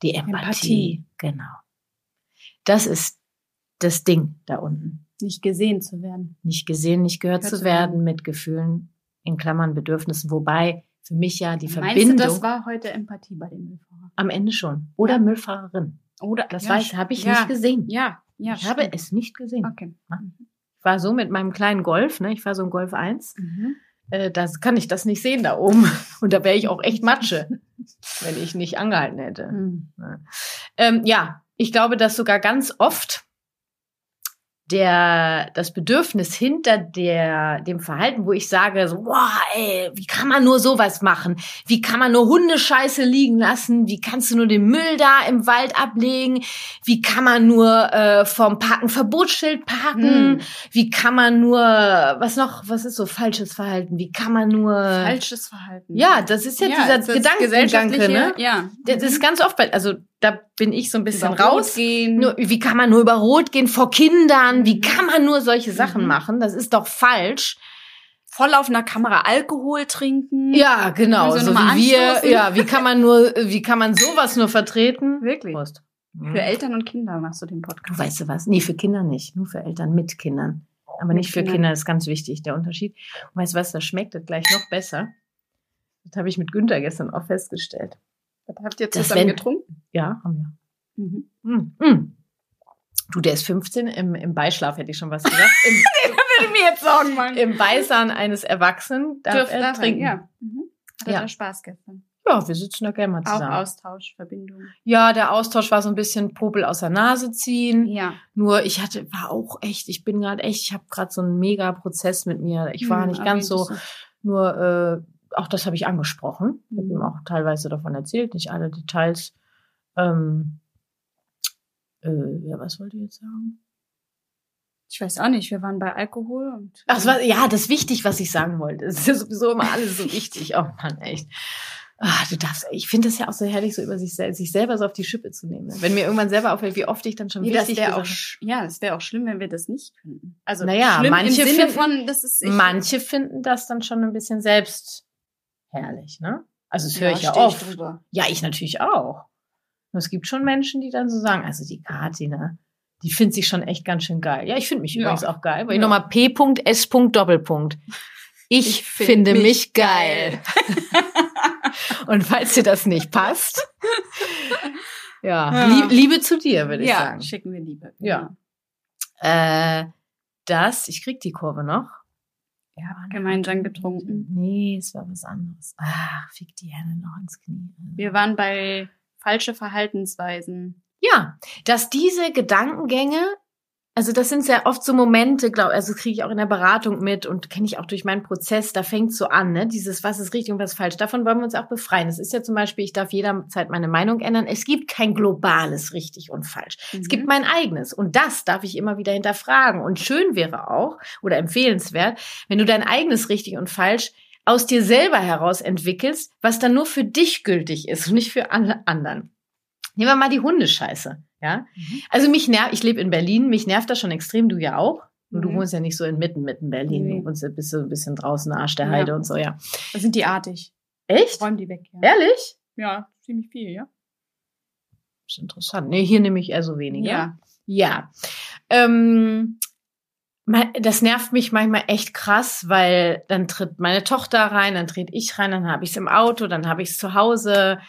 Die Empathie.
Empathie.
Genau. Das ist das Ding da unten.
Nicht gesehen zu werden.
Nicht gesehen, nicht gehört
Gehört
zu
zu
werden
werden.
mit Gefühlen, in Klammern Bedürfnissen, wobei für mich ja die
Meinst
Verbindung
du, das war heute Empathie bei dem Müllfahrer?
am Ende schon. Oder
Ja.
Müllfahrerin.
Oder
Das
ja,
weiß, habe ich
ja,
nicht gesehen.
Ja, ja.
ich habe
stimmt.
es nicht gesehen.
Okay.
Ich war so mit meinem kleinen Golf, ne? Ich fahre so ein Golf 1.
Mhm.
Äh, das kann ich das nicht sehen da oben. [laughs] Und da wäre ich auch echt Matsche, wenn ich nicht angehalten hätte.
Mhm.
Ähm, ja, ich glaube, dass sogar ganz oft der, das Bedürfnis hinter der, dem Verhalten, wo ich sage, so, boah, ey, wie kann man nur sowas machen? Wie kann man nur Hundescheiße liegen lassen? Wie kannst du nur den Müll da im Wald ablegen? Wie kann man nur äh, vom Parken Verbotsschild parken?
Hm.
Wie kann man nur, was noch, was ist so falsches Verhalten? Wie kann man nur,
Falsches Verhalten.
ja, das ist ja, dieser
das
Gedankengedanke, ne?
Ja.
Das ist ganz oft bei, also da bin ich so ein bisschen
Über
raus.
Rot gehen.
Nur, wie kann man nur über Rot gehen vor Kindern? Wie kann man nur solche Sachen
Mhm.
machen? Das ist doch falsch.
voll auf einer Kamera Alkohol trinken.
Ja, genau. So
mal
wie wir, ja, wie kann man nur, wie kann man sowas nur vertreten?
Wirklich.
Prost.
Für Eltern und Kinder machst du den Podcast.
Weißt du was? Nee, für Kinder nicht. Nur für Eltern mit Kindern. Aber
Mit
nicht für
Kindern.
Kinder, das ist ganz wichtig, der Unterschied. Und weißt du was, das schmeckt das gleich noch besser. Das habe ich mit Günther gestern auch festgestellt.
Was habt ihr
Das
zusammen
wenn-
getrunken?
Ja, haben wir.
Mhm.
Mm, mm. Du, der ist 15, im, im Beischlaf hätte ich schon was gesagt. Im, [laughs]
Würde mir jetzt sagen, Mann.
im Beisein eines Erwachsenen darf
Dürf-
er
darf er,
trinken.
Ja. Mhm. Hat
Ja.
Spaß gestern.
Ja, wir sitzen da gerne mal
Auch
zusammen.
Austausch, Verbindung.
Ja, der Austausch war so ein bisschen Popel aus der Nase ziehen.
Ja.
Nur ich hatte, war auch echt, ich bin gerade echt, ich habe gerade so einen mega Prozess mit mir. Ich war
Hm,
nicht ganz so, nur äh, auch das habe ich angesprochen. Ich habe
Mhm.
ihm auch teilweise davon erzählt, nicht alle Details. Ähm, äh, ja, was wollte ich jetzt sagen?
Ich weiß auch nicht, wir waren bei Alkohol und.
Ach, das war, ja, das ist wichtig, was ich sagen wollte. Es ist ja sowieso immer alles so wichtig. Oh Mann, echt. Ah, du darfst, ich finde das ja auch so herrlich, so über sich, sich selber so auf die Schippe zu nehmen. Wenn mir irgendwann selber auffällt, wie oft ich dann schon
Nee, das
wichtig
wäre auch, ja, das wäre auch schlimm, wenn wir das nicht könnten. Also
Naja, manche finden-
von, das ich,
Manche finden das dann schon ein bisschen selbst herrlich, ne? Also das höre ich ja oft.
drüber.
Ja, ich natürlich auch. Und es gibt schon Menschen, die dann so sagen, also die Kathi, ne? Die findet sich schon echt ganz schön geil. Ja, ich finde mich
Ja.
übrigens auch geil. Weil
Ja.
ich nochmal P.S. Doppelpunkt. Ich,
Ich find
finde mich,
mich
geil. [laughs] Und falls dir das nicht passt, [laughs] ja,
Ja.
Lieb, Liebe zu dir, würde ich
ja,
sagen.
schicken wir Liebe.
Ja. Äh, das, ich krieg die Kurve noch. Ja,
Gemeinsam getrunken.
Nee, es war was anderes. Ach, fick die Hände noch ins Knie.
Wir waren bei falsche Verhaltensweisen.
Ja, dass diese Gedankengänge, also das sind sehr oft so Momente, glaube also kriege ich auch in der Beratung mit und kenne ich auch durch meinen Prozess, da fängt so an, ne? Dieses, was ist richtig und was ist falsch. Davon wollen wir uns auch befreien. Es ist ja zum Beispiel, ich darf jederzeit meine Meinung ändern. Es gibt kein globales richtig und falsch. Es
Mhm.
gibt mein eigenes. Und das darf ich immer wieder hinterfragen. Und schön wäre auch, oder empfehlenswert, wenn du dein eigenes richtig und falsch aus dir selber heraus entwickelst, was dann nur für dich gültig ist und nicht für alle anderen. Nehmen wir mal die Hundescheiße. Ja,
Mhm.
also mich nervt, ich lebe in Berlin, mich nervt das schon extrem, du ja auch. Und du
Mhm.
wohnst ja nicht so inmitten, mitten Berlin.
Nee.
Du wohnst ja bist so ein bisschen draußen, Arsch der
Ja.
Heide und so, ja.
Da sind die artig.
Echt?
Räum die weg. Ja,
Ehrlich?
ja ziemlich viel, ja.
Das ist interessant. Nee, hier nehme ich eher so weniger.
Ja.
Ja. Ähm, das nervt mich manchmal echt krass, weil dann tritt meine Tochter rein, dann trete ich rein, dann habe ich es im Auto, dann habe ich es zu Hause.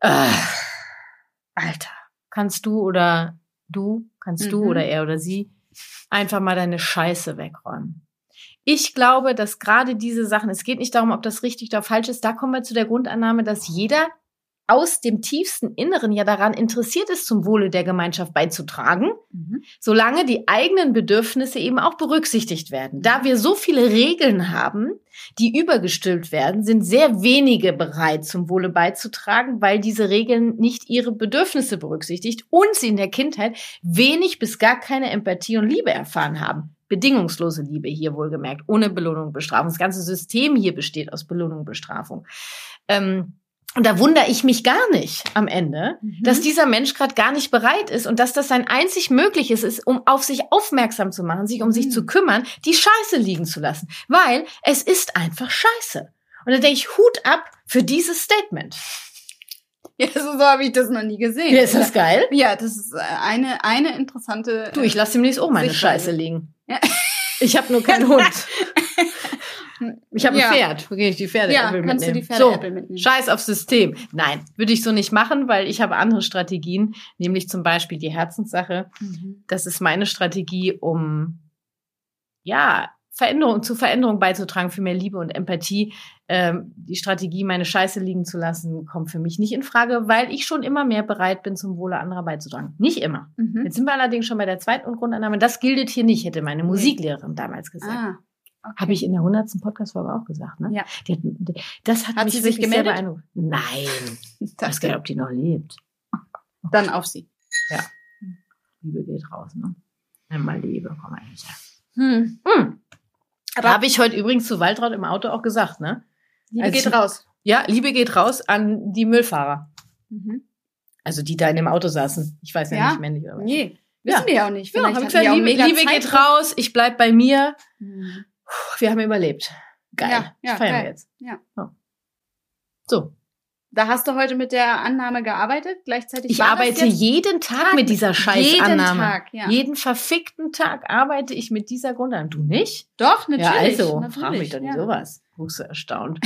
Äh, Alter, kannst du oder du, kannst du
Mhm.
oder er oder sie einfach mal deine Scheiße wegräumen. Ich glaube, dass gerade diese Sachen, es geht nicht darum, ob das richtig oder falsch ist, da kommen wir zu der Grundannahme, dass jeder aus dem tiefsten Inneren ja daran interessiert ist, zum Wohle der Gemeinschaft beizutragen,
Mhm.
solange die eigenen Bedürfnisse eben auch berücksichtigt werden. Da wir so viele Regeln haben, die übergestülpt werden, sind sehr wenige bereit, zum Wohle beizutragen, weil diese Regeln nicht ihre Bedürfnisse berücksichtigt und sie in der Kindheit wenig bis gar keine Empathie und Liebe erfahren haben. Bedingungslose Liebe hier wohlgemerkt, ohne Belohnung und Bestrafung. Das ganze System hier besteht aus Belohnung und Bestrafung. Ähm, und da wundere ich mich gar nicht am Ende,
Mhm.
dass dieser Mensch gerade gar nicht bereit ist und dass das sein einzig Mögliches ist, um auf sich aufmerksam zu machen, sich um sich
Mhm.
zu kümmern, die Scheiße liegen zu lassen. Weil es ist einfach Scheiße. Und da denke ich, Hut ab für dieses Statement.
Ja, so, so habe ich das noch nie gesehen.
Ja, ist das geil?
Ja, das ist äh, eine, eine interessante.
Du, ich lasse demnächst auch meine
Sichtweise.
Scheiße liegen.
Ja.
Ich habe nur [laughs] keinen Hund. [laughs] Ich habe ein
Ja.
Pferd. Wo gehe ich die Pferde
ja,
Apple
kannst du
mitnehmen?
die
so,
Pferde mitnehmen.
Scheiß aufs System. Nein, würde ich so nicht machen, weil ich habe andere Strategien, nämlich zum Beispiel die Herzenssache.
Mhm.
Das ist meine Strategie, um ja Veränderung, zu Veränderung beizutragen, für mehr Liebe und Empathie. Ähm, die Strategie, meine Scheiße liegen zu lassen, kommt für mich nicht in Frage, weil ich schon immer mehr bereit bin, zum Wohle anderer beizutragen. Nicht immer.
Mhm.
Jetzt sind wir allerdings schon bei der zweiten Grundannahme. Das gilt hier nicht, hätte meine Musiklehrerin damals gesagt.
Ah, okay.
Habe ich in der 100. Podcast-Folge auch gesagt, ne?
Ja.
Die hat, die- das hat,
Hat
mich
sie sich
sehr
gemeldet?
beeindruckt. Nein. [laughs] Ich weiß gar nicht, ob die noch lebt.
Dann auf sie.
Liebe geht raus, ne? Wenn mal Liebe, komm mal her.
Hm.
Hm.
Aber-
Habe ich heute übrigens zu Waltraud im Auto auch gesagt, ne?
Liebe
Also-
geht raus.
Ja, Liebe geht raus an die Müllfahrer.
Mhm.
Also die da in dem Auto saßen. Ich weiß ja,
Ja.
nicht männlich oder was.
Nee, wissen
Ja.
wir ja auch nicht.
Ja,
Vielleicht
hab ich gesagt, Liebe, Liebe geht raus, ich bleib bei mir.
Mhm.
Wir haben überlebt. Geil.
Ja, ja,
das feiern
geil.
wir jetzt.
Ja.
So.
Da hast du heute mit der Annahme gearbeitet. Gleichzeitig
Ich arbeite jeden Tag mit dieser scheiß
jeden. Tag. Ja.
Jeden verfickten Tag arbeite ich mit dieser Grundannahme. Du nicht?
Doch, natürlich.
ja, also,
natürlich.
frag mich doch nicht
ja.
sowas. Guckst du erstaunt.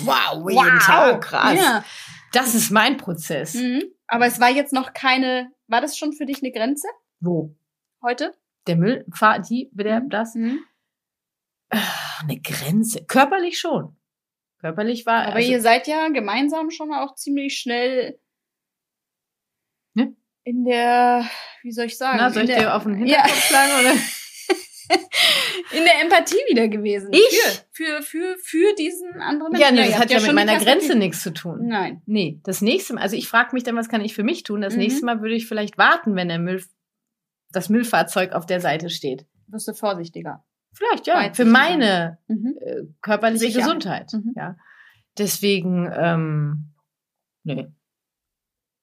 wow, [laughs]
Wow.
jeden Tag, krass.
Ja.
Das ist mein Prozess.
Mhm. Aber es war jetzt noch keine. War das schon für dich eine Grenze
Wo?
heute?
Der Müll, die, der, das?
Mhm.
Eine Grenze. Körperlich schon. Körperlich war.
Aber
also,
ihr seid ja gemeinsam schon auch ziemlich schnell
Ne?
in der, wie soll ich sagen?
na, soll ich
der,
dir auf den
ja,
Hinterkopf schlagen? Oder? [laughs]
in der Empathie wieder gewesen.
Ich?
Für, für, für, für diesen anderen
Ja, nee, das hat ja, mit
schon die
meiner Grenze nichts zu tun.
Nein.
Nee, das nächste Mal, also ich frage mich dann, was kann ich für mich tun? Das
Mhm.
nächste Mal würde ich vielleicht warten, wenn der Müll, das Müllfahrzeug auf der Seite steht.
Wirst du vorsichtiger.
Vielleicht, ja. Für meine
Mhm.
äh, körperliche
Sicherheit.
Gesundheit.
Mhm.
Ja. Deswegen, ähm, nee.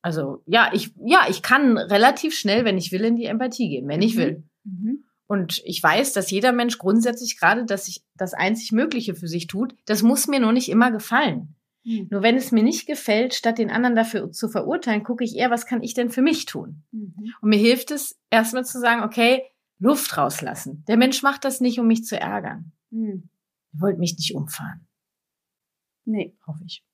Also, ja, ich, ja, ich kann relativ schnell, wenn ich will, in die Empathie gehen, wenn ich
Mhm.
will.
Mhm.
Und ich weiß, dass jeder Mensch grundsätzlich gerade, dass sich das einzig Mögliche für sich tut. Das muss mir nur nicht immer gefallen.
Mhm.
Nur wenn es mir nicht gefällt, statt den anderen dafür zu verurteilen, gucke ich eher, was kann ich denn für mich tun?
Mhm.
Und mir hilft es, erstmal zu sagen, okay, Luft rauslassen. Der Mensch macht das nicht, um mich zu ärgern.
Mhm.
Ihr wollt mich nicht umfahren,
Nee.
hoffe ich.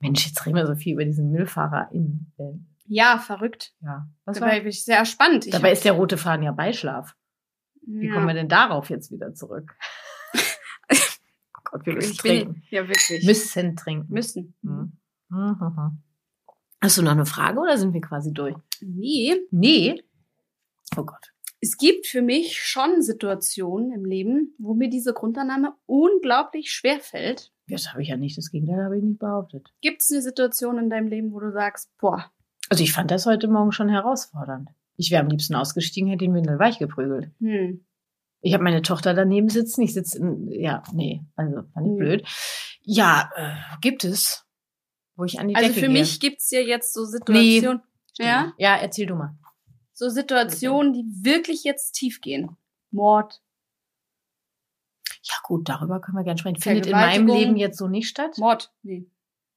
Mensch, jetzt reden wir so viel über diesen Müllfahrer in, äh,
Ja, verrückt.
ja. Was war?
Dabei bin ich sehr spannend. Ich
Dabei ist der rote Faden ja Beischlaf. Wie
ja.
kommen wir denn darauf jetzt wieder zurück? [laughs] oh Gott, wir müssen
ich bin,
trinken.
ja, wirklich.
Müssen trinken.
Müssen.
Mhm. Mhm. Hast du noch eine Frage oder sind wir quasi durch?
Nee.
Nee. Oh Gott.
Es gibt für mich schon Situationen im Leben, wo mir diese Grundannahme unglaublich schwer fällt.
Das habe ich ja nicht, das Gegenteil habe ich nicht behauptet.
Gibt es eine Situation in deinem Leben, wo du sagst, boah,
Also ich fand das heute Morgen schon herausfordernd. Ich wäre am liebsten ausgestiegen, hätte den Windel weich geprügelt.
hm,
Ich habe meine Tochter daneben sitzen, ich sitze in, ja, nee, also fand ich
Hm.
blöd. Ja, äh, gibt es, wo ich an die
also
Decke
für
gehe.
mich gibt's ja jetzt so Situationen, ja,
Ja, erzähl du mal.
So Situationen, die wirklich jetzt tief gehen. Mord,
Ja gut, darüber können wir gerne sprechen. Findet in meinem. Leben jetzt so nicht statt?
Mord, nee,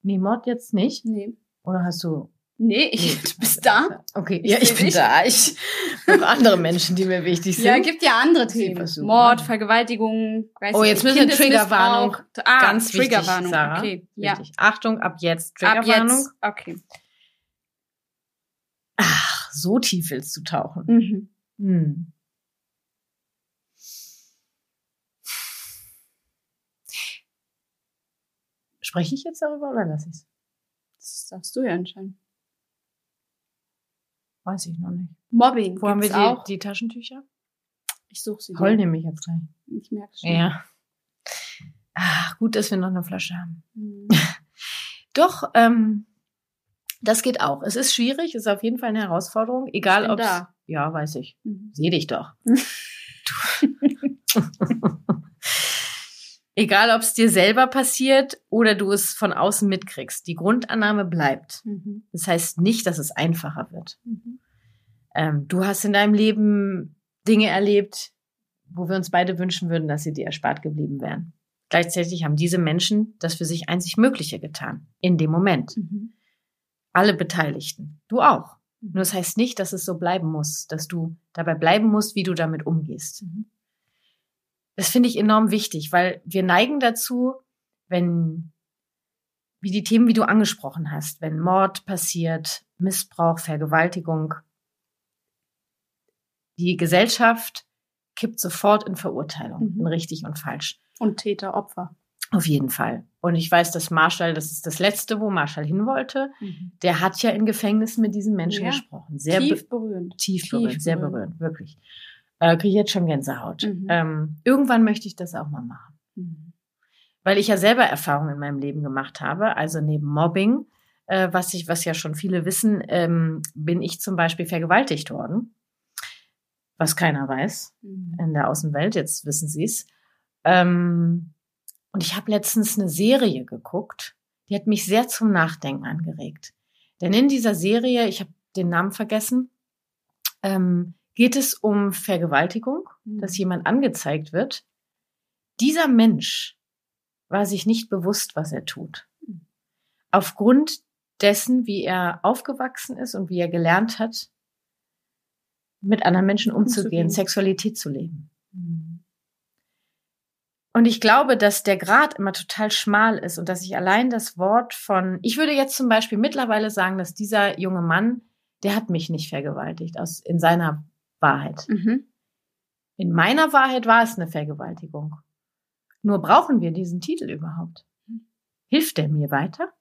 Nee, Mord jetzt nicht?
nee,
Oder hast du...
nee, ich, du [laughs] bist da.
Okay,
Ich
ja, ich bin
dich.
da. Ich noch andere Menschen, die mir wichtig sind.
Ja, gibt ja andere Themen. Mord, Vergewaltigung, weiß
Oh, jetzt
nicht,
müssen wir. Triggerwarnung.
Ah,
Ganz wichtig,
Triggerwarnung,
Sarah.
okay, ja.
Achtung, ab jetzt
Ab
Triggerwarnung.
jetzt, okay.
Ach, so tief willst du tauchen.
Mhm.
Hm. Spreche ich jetzt darüber oder lasse ich es?
Das darfst du ja entscheiden.
Weiß ich noch nicht.
Mobbing
Wo haben wir die,
auch.
die Taschentücher?
Ich suche sie.
Heul
dir.
nehme ich jetzt gleich.
Ich merke schon.
Ja. Ach, gut, dass wir noch eine Flasche haben.
Mhm. [laughs]
Doch, ähm, das geht auch. Es ist schwierig, ist auf jeden Fall eine Herausforderung, egal ob. Ja, weiß ich.
Mhm.
Seh dich doch. [laughs] [laughs] Egal, ob es dir selber passiert oder du es von außen mitkriegst. Die Grundannahme bleibt.
Mhm.
Das heißt nicht, dass es einfacher wird.
Mhm.
Ähm, du hast in deinem Leben Dinge erlebt, wo wir uns beide wünschen würden, dass sie dir erspart geblieben wären. Gleichzeitig haben diese Menschen das für sich einzig Mögliche getan. In dem Moment.
Mhm.
Alle Beteiligten. Du auch. Nur das heißt nicht, dass es so bleiben muss, dass du dabei bleiben musst, wie du damit umgehst.
Mhm.
Das finde ich enorm wichtig, weil wir neigen dazu, wenn, wie die Themen, wie du angesprochen hast, wenn Mord passiert, Missbrauch, Vergewaltigung, die Gesellschaft kippt sofort in Verurteilung,
Mhm.
in richtig und falsch.
Und Täter, Opfer.
Auf jeden Fall. Und ich weiß, dass Marshall, das ist das Letzte, wo Marshall hin wollte, der hat ja in Gefängnissen mit diesen Menschen
Ja.
gesprochen. Sehr
Tief
be-
berührend.
tief,
tief
berührend, sehr
berührend.
wirklich. Äh, Kriege ich jetzt schon Gänsehaut.
Mhm.
Ähm, irgendwann möchte ich das auch mal machen.
Mhm.
Weil ich ja selber Erfahrungen in meinem Leben gemacht habe, also neben Mobbing, äh, was ich, was ja schon viele wissen, ähm, bin ich zum Beispiel vergewaltigt worden. Was keiner weiß
Mhm.
in der Außenwelt, jetzt wissen Sie es. Ähm, und ich habe letztens eine Serie geguckt, die hat mich sehr zum Nachdenken angeregt. Denn in dieser Serie, ich habe den Namen vergessen, ähm, geht es um Vergewaltigung,
Mhm.
dass jemand angezeigt wird. Dieser Mensch war sich nicht bewusst, was er tut.
Mhm.
Aufgrund dessen, wie er aufgewachsen ist und wie er gelernt hat, mit anderen Menschen umzugehen,
Umzugehen.
Sexualität zu leben.
Mhm.
Und ich glaube, dass der Grad immer total schmal ist und dass ich allein das Wort von, ich würde jetzt zum Beispiel mittlerweile sagen, dass dieser junge Mann, der hat mich nicht vergewaltigt aus, in seiner Wahrheit.
Mhm.
In meiner Wahrheit war es eine Vergewaltigung. Nur brauchen wir diesen Titel überhaupt? Hilft der mir weiter?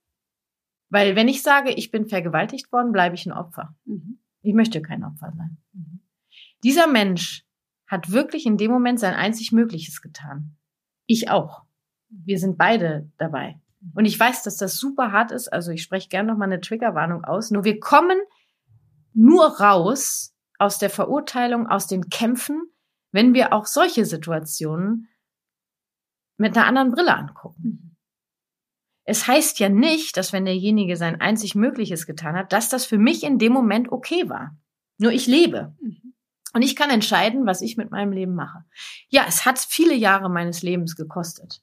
Weil wenn ich sage, ich bin vergewaltigt worden, bleibe ich ein Opfer.
Mhm.
Ich möchte kein Opfer sein. Dieser Mensch hat wirklich in dem Moment sein einzig Mögliches getan. Ich auch. Wir sind beide dabei. Und ich weiß, dass das super hart ist. Also ich spreche gerne noch mal eine Triggerwarnung aus. Nur wir kommen nur raus aus der Verurteilung, aus den Kämpfen, wenn wir auch solche Situationen mit einer anderen Brille angucken.
Mhm.
Es heißt ja nicht, dass wenn derjenige sein einzig Mögliches getan hat, dass das für mich in dem Moment okay war. Nur ich lebe.
Mhm.
Und ich kann entscheiden, was ich mit meinem Leben mache. Ja, es hat viele Jahre meines Lebens gekostet,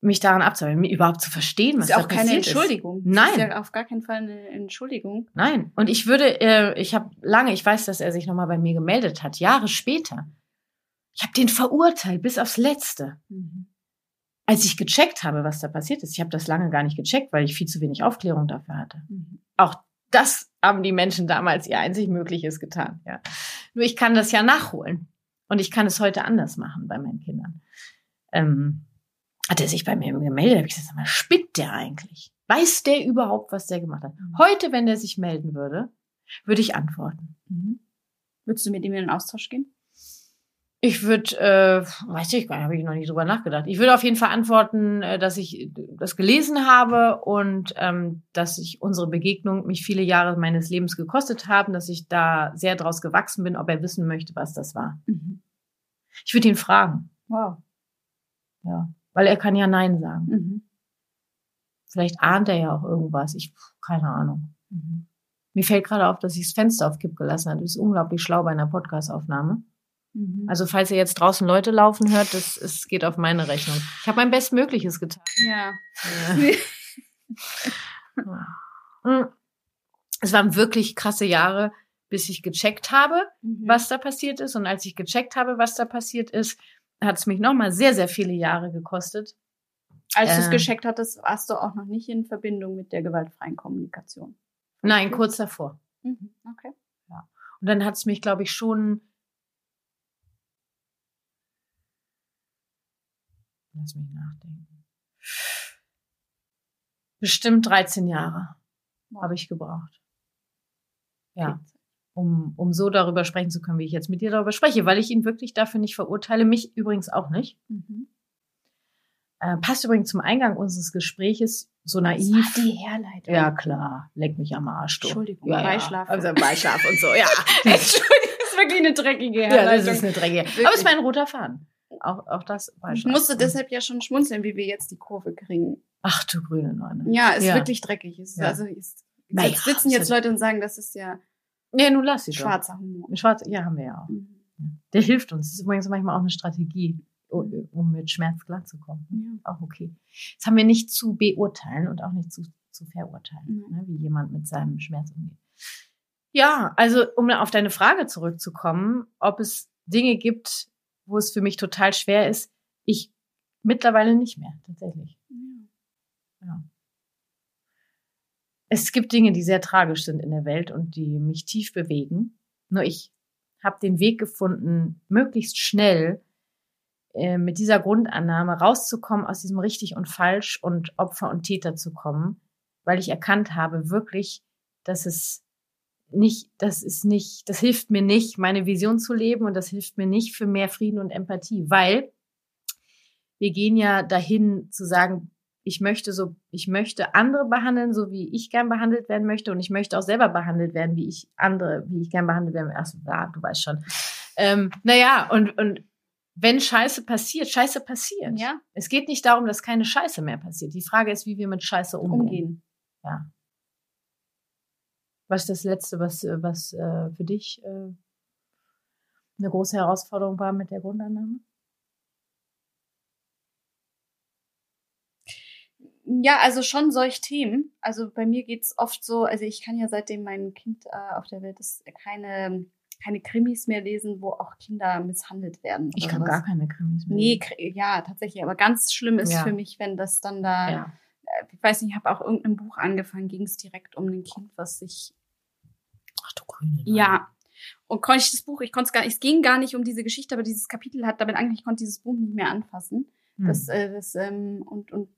mich daran abzuhalten, mir überhaupt zu verstehen, was
ist
da
auch keine
passiert
Entschuldigung.
Nein.
Das ist ja auf gar keinen Fall eine Entschuldigung.
Ist. Nein. Und ich würde, äh, ich habe lange, ich weiß, dass er sich nochmal bei mir gemeldet hat, Jahre später. Ich habe den verurteilt bis aufs Letzte.
Mhm.
Als ich gecheckt habe, was da passiert ist, ich habe das lange gar nicht gecheckt, weil ich viel zu wenig Aufklärung dafür hatte.
Mhm.
Auch das haben die Menschen damals ihr einzig Mögliches getan. Ja. Nur ich kann das ja nachholen. Und ich kann es heute anders machen bei meinen Kindern. Ähm, hat er sich bei mir gemeldet, habe ich gesagt, sag mal, spinnt der eigentlich? Weiß der überhaupt, was der gemacht hat? Heute, wenn der sich melden würde, würde ich antworten.
Mhm. Würdest du mit ihm in den Austausch gehen?
Ich würde, äh, weiß ich gar nicht, habe ich noch nicht drüber nachgedacht. Ich würde auf jeden Fall antworten, äh, dass ich das gelesen habe und ähm, dass ich unsere Begegnung mich viele Jahre meines Lebens gekostet haben, dass ich da sehr draus gewachsen bin, ob er wissen möchte, was das war.
Mhm.
Ich würde ihn fragen,
Wow.
ja, weil er kann ja Nein sagen.
Mhm.
Vielleicht ahnt er ja auch irgendwas. Ich, keine Ahnung.
Mhm.
Mir fällt gerade auf, dass ich das Fenster auf Kipp gelassen habe. Das ist unglaublich schlau bei einer Podcastaufnahme.
Mhm.
Also falls ihr jetzt draußen Leute laufen hört, das, es geht auf meine Rechnung. Ich habe mein Bestmögliches getan.
ja.
Mm. [laughs] Es waren wirklich krasse Jahre, bis ich gecheckt habe,
Mhm.
was da passiert ist. Und als ich gecheckt habe, was da passiert ist, hat es mich nochmal sehr, sehr viele Jahre gekostet.
Als du es
Äh.
gescheckt hattest, warst du auch noch nicht in Verbindung mit der gewaltfreien Kommunikation.
Nein, kurz davor.
Mhm. Okay.
Und dann hat es mich, glaube ich, schon. Lass mich nachdenken. Bestimmt 13 Jahre habe ich gebraucht. Ja, um, um so darüber sprechen zu können, wie ich jetzt mit dir darüber spreche, weil ich ihn wirklich dafür nicht verurteile, mich übrigens auch nicht.
Mhm.
Äh, passt übrigens zum Eingang unseres Gespräches so
Das
naiv.
war die Herleitung.
Ja, klar, leck mich am Arsch. Du.
Entschuldigung,
ja,
Beischlaf.
Ja. Also Beischlaf und so, ja. [laughs]
Entschuldigung, das ist wirklich eine dreckige
Ja,
Herleitung.
das ist eine dreckige.
Wirklich.
Aber es ist mein roter Faden. Auch, auch das war
ich musste deshalb ja schon schmunzeln, wie wir jetzt die Kurve kriegen.
Ach du grüne Neune.
Ja, ist
Ja.
wirklich dreckig. Ist,
Ja.
Also ist,
Naja,
jetzt sitzen jetzt Leute und sagen, das ist ja
Nee, nun lass sie
schwarzer Humor.
Schwarz, ja, haben wir ja auch.
Mhm.
Der hilft uns. Das ist übrigens manchmal auch eine Strategie, um mit Schmerz klarzukommen.
Ja.
Auch okay. Das haben wir nicht zu beurteilen und auch nicht zu, zu verurteilen,
Mhm.
ne, wie jemand mit seinem Schmerz umgeht. Ja, also um auf deine Frage zurückzukommen, ob es Dinge gibt, wo es für mich total schwer ist, ich mittlerweile nicht mehr, tatsächlich.
Ja.
Es gibt Dinge, die sehr tragisch sind in der Welt und die mich tief bewegen. Nur ich habe den Weg gefunden, möglichst schnell äh, mit dieser Grundannahme rauszukommen, aus diesem richtig und falsch und Opfer und Täter zu kommen, weil ich erkannt habe, wirklich, dass es nicht, das ist nicht, das hilft mir nicht, meine Vision zu leben und das hilft mir nicht für mehr Frieden und Empathie, weil wir gehen ja dahin zu sagen, ich möchte so, ich möchte andere behandeln, so wie ich gern behandelt werden möchte und ich möchte auch selber behandelt werden, wie ich andere, wie ich gern behandelt werden möchte. Ach, ja, du weißt schon. Ähm, naja, und, und wenn Scheiße passiert, Scheiße passiert.
Ja.
Es geht nicht darum, dass keine Scheiße mehr passiert. Die Frage ist, wie wir mit Scheiße umgehen.
Umgehen.
Ja. Was ist das Letzte, was, äh, was äh, für dich äh, eine große Herausforderung war mit der Grundannahme?
Ja, also schon solch Themen. Also bei mir geht's oft so, also ich kann ja seitdem mein Kind äh, auf der Welt ist keine, keine Krimis mehr lesen, wo auch Kinder misshandelt werden.
Ich kann
sowas.
gar keine Krimis mehr.
Nee,
lesen.
kr- ja, tatsächlich. Aber ganz schlimm ist
Ja.
für mich, wenn das dann da,
Ja.
äh, ich weiß nicht, ich habe auch irgendein Buch angefangen, ging es direkt um ein Kind, was sich,
Grüne. Nein.
ja. Und konnte ich das Buch, ich konnte es gar nicht, es ging gar nicht um diese Geschichte, aber dieses Kapitel hat damit angefangen, ich konnte dieses Buch nicht mehr anfassen.
Hm.
Das, äh, das, ähm, und, und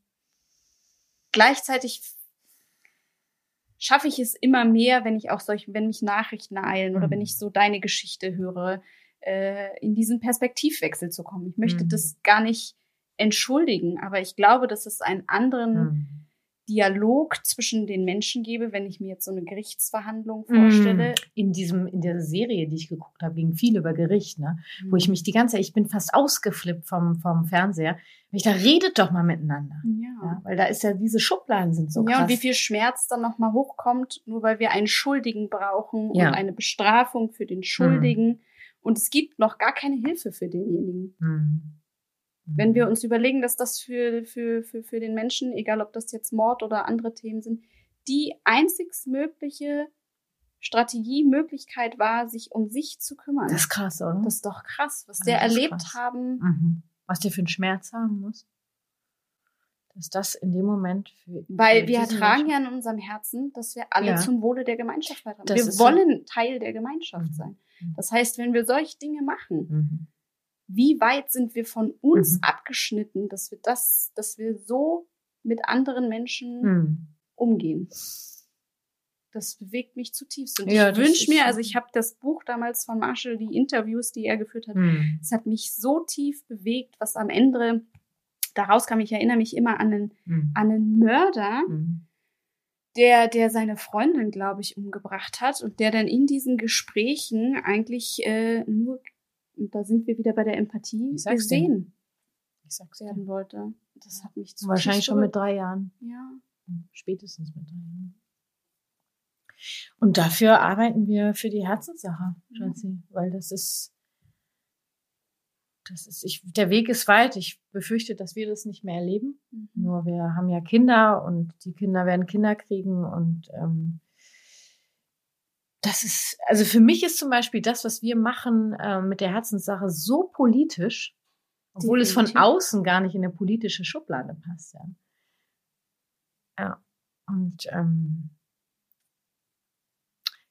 gleichzeitig schaffe ich es immer mehr, wenn ich auch solch, wenn mich Nachrichten eilen oder
Mhm.
wenn ich so deine Geschichte höre, äh, in diesen Perspektivwechsel zu kommen. Ich möchte
Mhm.
das gar nicht entschuldigen, aber ich glaube, dass es einen anderen
Hm.
Dialog zwischen den Menschen gebe, wenn ich mir jetzt so eine Gerichtsverhandlung
Hm.
vorstelle.
In diesem, in der Serie, die ich geguckt habe, ging viel über Gericht, ne? Wo
Mhm.
ich mich die ganze Zeit, ich bin fast ausgeflippt vom, vom Fernseher. Ich da redet doch mal miteinander.
ja.
Ja, weil da ist ja diese Schubladen sind so krass.
Ja, und wie viel Schmerz dann nochmal hochkommt, nur weil wir einen Schuldigen brauchen
Ja.
und eine Bestrafung für den Schuldigen. Und es gibt noch gar keine Hilfe für denjenigen.
Hm.
Wenn wir uns überlegen, dass das für, für, für, für den Menschen, egal ob das jetzt Mord oder andere Themen sind, die einzigst mögliche Strategie, Möglichkeit war, sich um sich zu kümmern.
Das ist krass, oder?
Das ist doch krass, was der erlebt
krass.
haben.
Mhm. Was der für einen Schmerz haben muss. Dass das in dem Moment für.
Weil
für
wir tragen
Menschen-
ja in unserem Herzen, dass wir alle
Ja.
zum Wohle der Gemeinschaft beitragen. Wir
ist so.
wollen Teil der Gemeinschaft
Mhm.
sein.
Mhm.
Das heißt, wenn wir solche Dinge machen,
Mhm.
Wie weit sind wir von uns
Mhm.
abgeschnitten, dass wir das, dass wir so mit anderen Menschen
Mhm.
umgehen? Das bewegt mich zutiefst. Und
Ja,
ich wünsche mir,
so.
also ich habe das Buch damals von Marshall, die Interviews, die er geführt hat,
Mhm.
es hat mich so tief bewegt, was am Ende daraus kam. Ich erinnere mich immer an einen,
Mhm.
an einen Mörder,
Mhm.
der, der seine Freundin, glaube ich, umgebracht hat und der dann in diesen Gesprächen eigentlich äh, nur, und da sind wir wieder bei der Empathie,
Ich sag's
gesehen
Ich sag's dir.
werden wollte. Das hat mich zu
Wahrscheinlich schon mit drei Jahren.
Ja.
Spätestens mit drei Jahren. Und dafür arbeiten wir für die Herzenssache, Schatzi, weil das ist, das ist, ich, der Weg ist weit. Ich befürchte, dass wir das nicht mehr erleben.
Mhm.
Nur wir haben ja Kinder und die Kinder werden Kinder kriegen und ähm, das ist, also für mich ist zum Beispiel das, was wir machen äh, mit der Herzenssache so politisch, obwohl es von außen gar nicht in eine politische Schublade passt, ja. Ja. Und ähm,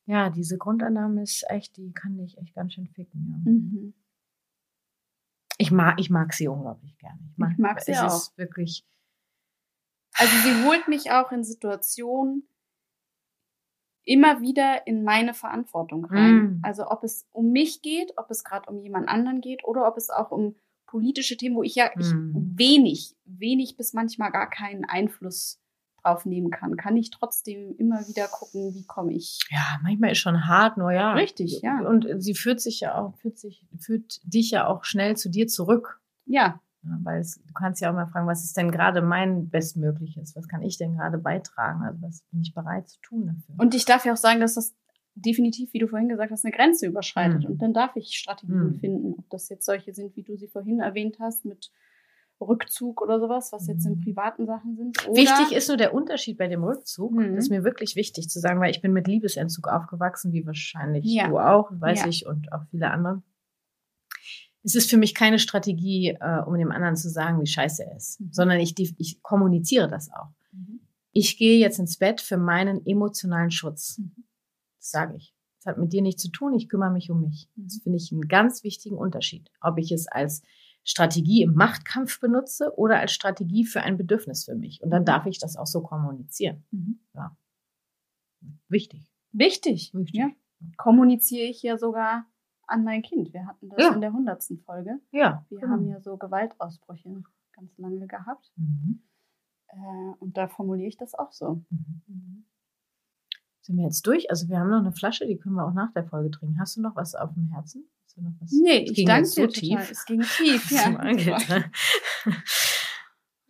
ja, diese Grundannahme ist echt, die kann dich echt ganz schön ficken, ja.
Mhm.
Ich mag, ich mag sie unglaublich gerne. Ich mag,
Ich mag sie
es
auch.
ist wirklich.
Also sie holt mich auch in Situationen immer wieder in meine Verantwortung rein.
Mm.
Also ob es um mich geht, ob es gerade um jemand anderen geht oder ob es auch um politische Themen, wo ich ja ich
Mm.
wenig, wenig bis manchmal gar keinen Einfluss drauf nehmen kann, kann ich trotzdem immer wieder gucken, wie komme ich.
Ja, manchmal ist schon hart, nur ja.
Richtig, ja.
Und sie führt sich ja auch, führt sich, führt dich ja auch schnell zu dir zurück.
Ja,
Ja, weil es, du kannst ja auch mal fragen, was ist denn gerade mein Bestmögliches? Was kann ich denn gerade beitragen? Also was bin ich bereit zu tun dafür?
und ich darf ja auch sagen, dass das definitiv, wie du vorhin gesagt hast, eine Grenze überschreitet.
Mm.
Und dann darf ich Strategien
Mm.
finden, ob das jetzt solche sind, wie du sie vorhin erwähnt hast, mit Rückzug oder sowas, was jetzt in
Mm.
privaten Sachen sind.
Wichtig ist nur der Unterschied bei dem Rückzug.
Mhm.
Das ist mir wirklich wichtig zu sagen, weil ich bin mit Liebesentzug aufgewachsen, wie wahrscheinlich
Ja.
du auch, weiß
Ja.
ich, und auch viele andere. Es ist für mich keine Strategie, äh, um dem anderen zu sagen, wie scheiße er ist,
Mhm.
sondern ich, ich kommuniziere das auch.
Mhm.
Ich gehe jetzt ins Bett für meinen emotionalen Schutz.
Mhm.
Das sage ich. Es hat mit dir nichts zu tun, ich kümmere mich um mich. Das finde ich einen ganz wichtigen Unterschied. Ob ich es als Strategie im Machtkampf benutze oder als Strategie für ein Bedürfnis für mich. Und dann darf ich das auch so kommunizieren.
Mhm.
Ja. Wichtig.
Wichtig.
Wichtig.
Ja. Kommuniziere ich ja sogar an mein Kind. Wir hatten das
Ja.
in der hundertsten Folge.
Ja.
Wir
genau.
haben ja so Gewaltausbrüche ganz lange gehabt.
Mhm.
Äh, und da formuliere ich das auch so.
Mhm. Sind wir jetzt durch? Also wir haben noch eine Flasche, die können wir auch nach der Folge trinken. Hast du noch was auf dem Herzen? Hast du noch was?
Nee,
Es
ich danke
so
dir total.
tief.
Es ging tief, [laughs] ja.
so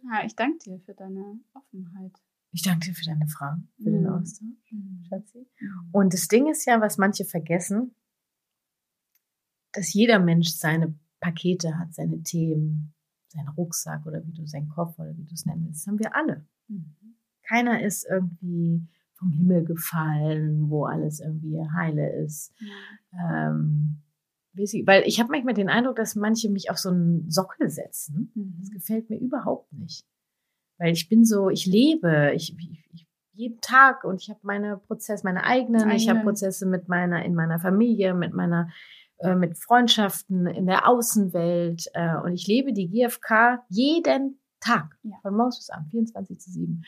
ja. Ich danke dir für deine Offenheit.
Ich danke dir für deine Fragen, für den
Mhm.
Austausch, Schatzi. Und das Ding ist ja, was manche vergessen, dass jeder Mensch seine Pakete hat, seine Themen, seinen Rucksack oder wie du seinen Koffer oder wie du es nennen willst. Das haben wir alle.
Mhm.
Keiner ist irgendwie vom Himmel gefallen, wo alles irgendwie heile ist. Ähm, weiß ich- weil ich habe manchmal den Eindruck, dass manche mich auf so einen Sockel setzen.
Mhm.
Das gefällt mir überhaupt nicht. Weil ich bin so, ich lebe, ich, ich, jeden Tag und ich habe meine Prozesse, meine eigenen, ich habe
Eigenen.
Prozesse mit meiner, in meiner Familie, mit meiner, äh, mit Freundschaften, in der Außenwelt äh, und ich lebe die GfK jeden Tag,
Ja.
von morgens bis abends, 24 zu 7.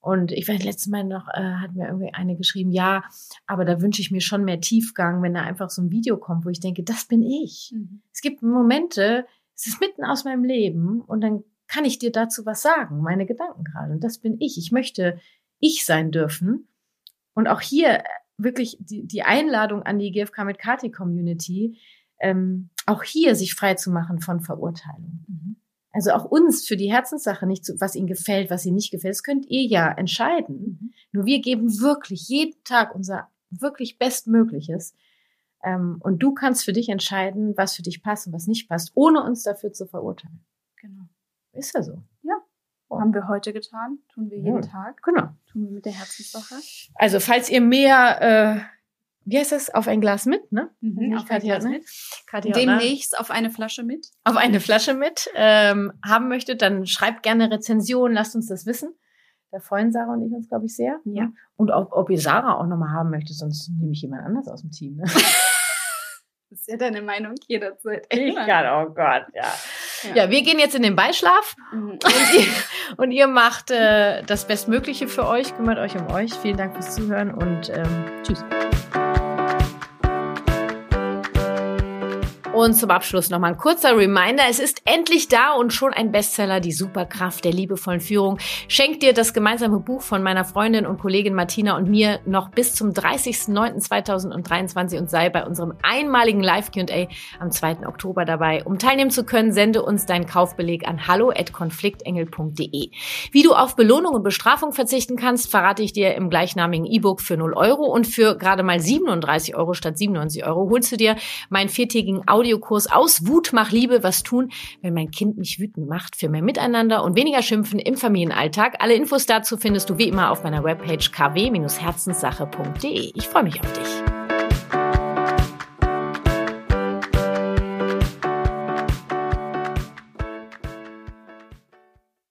Und ich weiß, letztes Mal noch, äh, hat mir irgendwie eine geschrieben, ja, aber da wünsche ich mir schon mehr Tiefgang, wenn da einfach so ein Video kommt, wo ich denke, das bin ich.
Mhm.
Es gibt Momente, es ist mitten aus meinem Leben und dann kann ich dir dazu was sagen, meine Gedanken gerade. Und das bin ich. Ich möchte ich sein dürfen. Und auch hier wirklich die, die Einladung an die GFK mit Kati Community, ähm, auch hier sich frei zu machen von Verurteilung.
Mhm.
Also auch uns für die Herzenssache nicht zu, was ihnen gefällt, was ihnen nicht gefällt, das könnt ihr ja entscheiden.
Mhm.
Nur wir geben wirklich jeden Tag unser wirklich Bestmögliches. Ähm, und du kannst für dich entscheiden, was für dich passt und was nicht passt, ohne uns dafür zu verurteilen.
Genau.
Ist ja so.
Haben wir heute getan, tun wir jeden
Ja.
Tag,
Genau.
tun wir mit der Herzenssache.
Also falls ihr mehr, äh, wie heißt das, auf ein Glas mit, ne?
Mhm, auf ein
Kathi hat,
Glas
ne?
mit.
Ne?
Demnächst auf eine Flasche mit.
auf eine Flasche mit ähm, haben möchtet, dann schreibt gerne Rezensionen, lasst uns das wissen. Da freuen Sarah und ich uns, glaube ich, sehr.
Ja.
Und ob, ob ihr Sarah auch nochmal haben möchtet, sonst nehme ich jemand anders aus dem Team. Ne? [laughs]
Das ist ja deine Meinung jederzeit.
Ich kann, oh Gott, ja.
Ja.
Ja, wir gehen jetzt in den Beischlaf
Mhm.
und ihr, und ihr macht äh, das Bestmögliche für euch, kümmert euch um euch. Vielen Dank fürs Zuhören und ähm, tschüss. Und zum Abschluss nochmal ein kurzer Reminder. Es ist endlich da und schon ein Bestseller, die Superkraft der liebevollen Führung. Schenkt dir das gemeinsame Buch von meiner Freundin und Kollegin Martina und mir noch bis zum 30.09.2023 und sei bei unserem einmaligen Live-Q&A am 2. Oktober dabei. Um teilnehmen zu können, sende uns deinen Kaufbeleg an hallo.konfliktengel.de. Wie du auf Belohnung und Bestrafung verzichten kannst, verrate ich dir im gleichnamigen E-Book für 0 Euro und für gerade mal 37 Euro statt 97 Euro holst du dir meinen viertägigen Audiokurs aus Wut mach Liebe, was tun, wenn mein Kind mich wütend macht, für mehr Miteinander und weniger Schimpfen im Familienalltag. Alle Infos dazu findest du wie immer auf meiner Webpage kw-herzenssache.de. Ich freue mich auf dich.